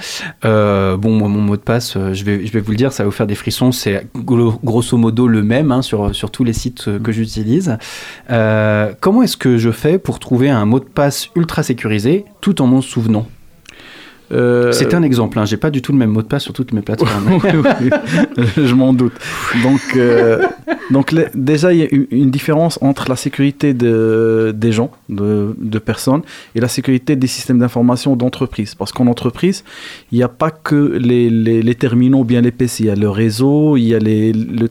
Bon, mon mot de passe, je vais je vais vous le dire, ça va vous faire des frissons. C'est grosso modo le même hein, sur sur tous les sites que j'utilise. Comment est-ce que je fais pour trouver un mot de passe ultra sécurisé tout en m'en souvenant? Euh, C'est un exemple, hein. j'ai pas du tout le même mot de passe sur toutes mes plateformes. Je m'en doute. Donc, euh, donc les- déjà, il y a une, différence entre la sécurité de, des gens, de, de personnes, et la sécurité des systèmes d'information d'entreprise. Parce qu'en entreprise, il n'y a pas que les, les, les terminaux ou bien les PC. Il y a le réseau, il y a les, le-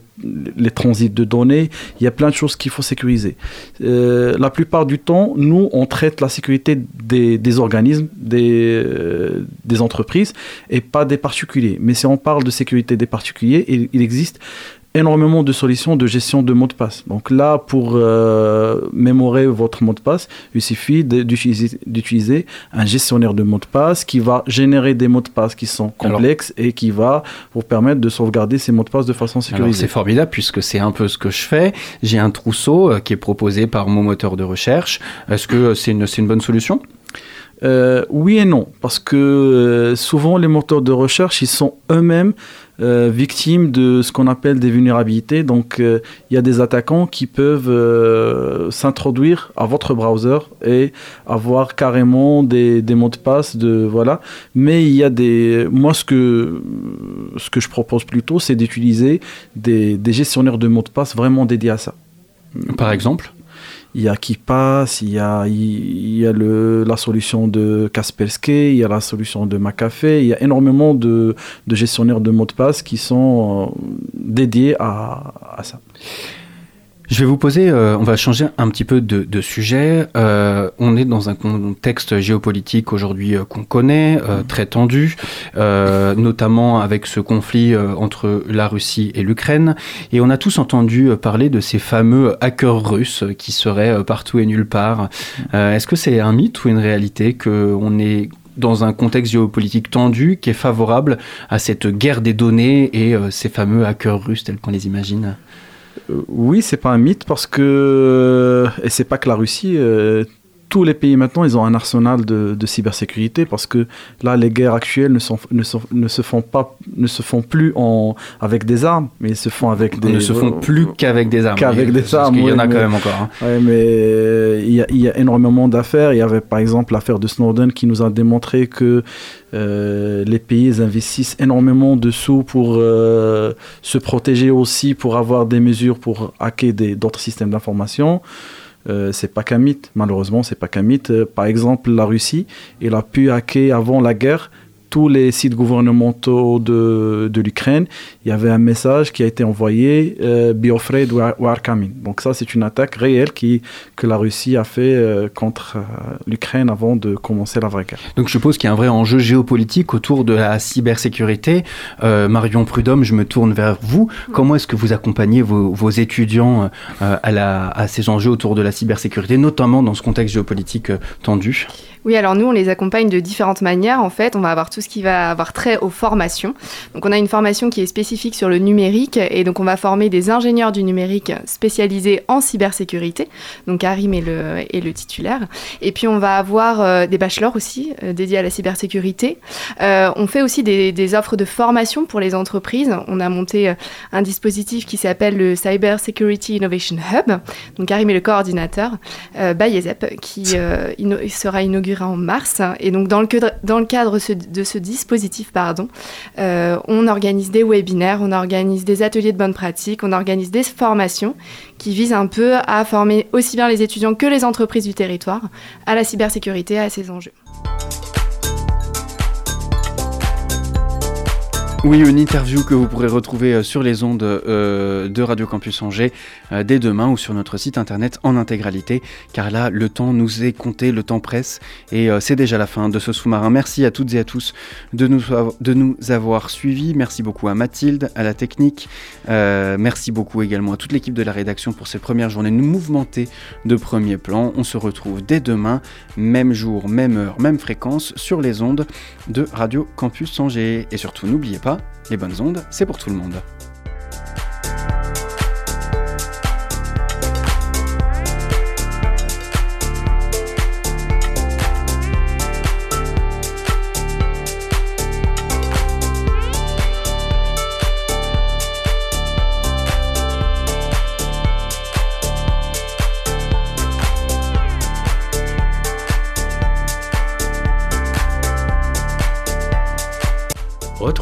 les transits de données, il y a plein de choses qu'il faut sécuriser. Euh, la plupart du temps, nous, on traite la sécurité des, des organismes, des, euh, des entreprises, et pas des particuliers. Mais si on parle de sécurité des particuliers, il, il existe énormément de solutions de gestion de mots de passe. Donc là, pour euh, mémorer votre mot de passe, il suffit d'utiliser un gestionnaire de mots de passe qui va générer des mots de passe qui sont complexes et qui va vous permettre de sauvegarder ces mots de passe de façon sécurisée. c'est formidable puisque c'est un peu ce que je fais. J'ai un trousseau euh, qui est proposé par mon moteur de recherche. Est-ce que c'est une, bonne solution? Euh, oui et non, parce que euh, souvent les moteurs de recherche, ils sont eux-mêmes euh, victimes de ce qu'on appelle des vulnérabilités. Donc euh, il y a des attaquants qui peuvent euh, s'introduire à votre browser et avoir carrément des, des mots de passe de voilà. Mais il y a des, moi ce que ce que je propose plutôt, c'est d'utiliser des, des gestionnaires de mots de passe vraiment dédiés à ça. Par exemple il y a KeePass, il y a, il y a le, la solution de Kaspersky, il y a la solution de McAfee, il y a énormément de, de gestionnaires de mots de passe qui sont euh, dédiés à, à ça. Je vais vous poser, euh, on va changer un petit peu de, de sujet. Euh, on est dans un contexte géopolitique aujourd'hui euh, qu'on connaît, euh, très tendu, euh, notamment avec ce conflit entre la Russie et l'Ukraine. Et on a tous entendu parler de ces fameux hackers russes qui seraient partout et nulle part. Euh, Est-ce que c'est un mythe ou une réalité qu'on est dans un contexte géopolitique tendu qui est favorable à cette guerre des données et ces fameux hackers russes tels qu'on les imagine? Oui, c'est pas un mythe parce que et c'est pas que la Russie. Tous les pays maintenant, ils ont un arsenal de, de cybersécurité parce que là, les guerres actuelles ne, sont, ne, sont- ne se font pas, ne se font plus en, avec des armes, mais ils se font avec des. ne se font plus qu'avec des armes. Qu'avec Oui, parce armes. qu'il y en oui, a quand même encore. hein. Ouais, mais il y, a- il y a énormément d'affaires. Il y avait par exemple l'affaire de Snowden qui nous a démontré que euh, les pays investissent énormément de sous pour euh, se protéger aussi, pour avoir des mesures pour hacker d'autres systèmes d'information. Euh, c'est pas qu'un mythe, malheureusement, c'est pas qu'un mythe. Euh, par exemple, la Russie, elle a pu hacker avant la guerre tous les sites gouvernementaux de, l'Ukraine. Il y avait un message qui a été envoyé euh, we are coming. Donc, ça, c'est une attaque réelle que la Russie a fait euh, contre euh, l'Ukraine avant de commencer la vraie guerre. Donc je suppose qu'il y a un vrai enjeu géopolitique autour de la cybersécurité. Euh, Marion Prudhomme, je me tourne vers vous. Comment est-ce que vous accompagnez vos, étudiants à, ces enjeux autour de la cybersécurité, notamment dans ce contexte géopolitique tendu? Oui, alors nous, on les accompagne de différentes manières. En fait, on va avoir tout ce qui va avoir trait aux formations. Donc, on a une formation qui est spécifique sur le numérique et donc on va former des ingénieurs du numérique spécialisés en cybersécurité. Donc, Karim est le, titulaire. Et puis, on va avoir euh, des bachelors aussi euh, dédiés à la cybersécurité. Euh, on fait aussi des, offres de formation pour les entreprises. On a monté un dispositif qui s'appelle le Cyber Security Innovation Hub. Donc, Karim est le coordinateur by qui sera inauguré en mars. Et donc, dans le, cadre de ce dispositif, pardon, euh, on organise des webinaires, on organise des ateliers de bonne pratique, on organise des formations qui visent un peu à former aussi bien les étudiants que les entreprises du territoire à la cybersécurité, à ces enjeux. Oui, une interview que vous pourrez retrouver euh, sur les ondes euh, de Radio Campus Angers euh, dès demain ou sur notre site internet en intégralité, car là, le temps nous est compté, le temps presse, et c'est déjà la fin de ce sous-marin. Merci à toutes et à tous de nous, de nous avoir suivis. Merci beaucoup à Mathilde, à la technique. Merci beaucoup également à toute l'équipe de la rédaction pour ces premières journées mouvementées de premier plan. On se retrouve dès demain, même jour, même heure, même fréquence, sur les ondes de Radio Campus Angers. Et surtout, n'oubliez pas, les bonnes ondes, c'est pour tout le monde.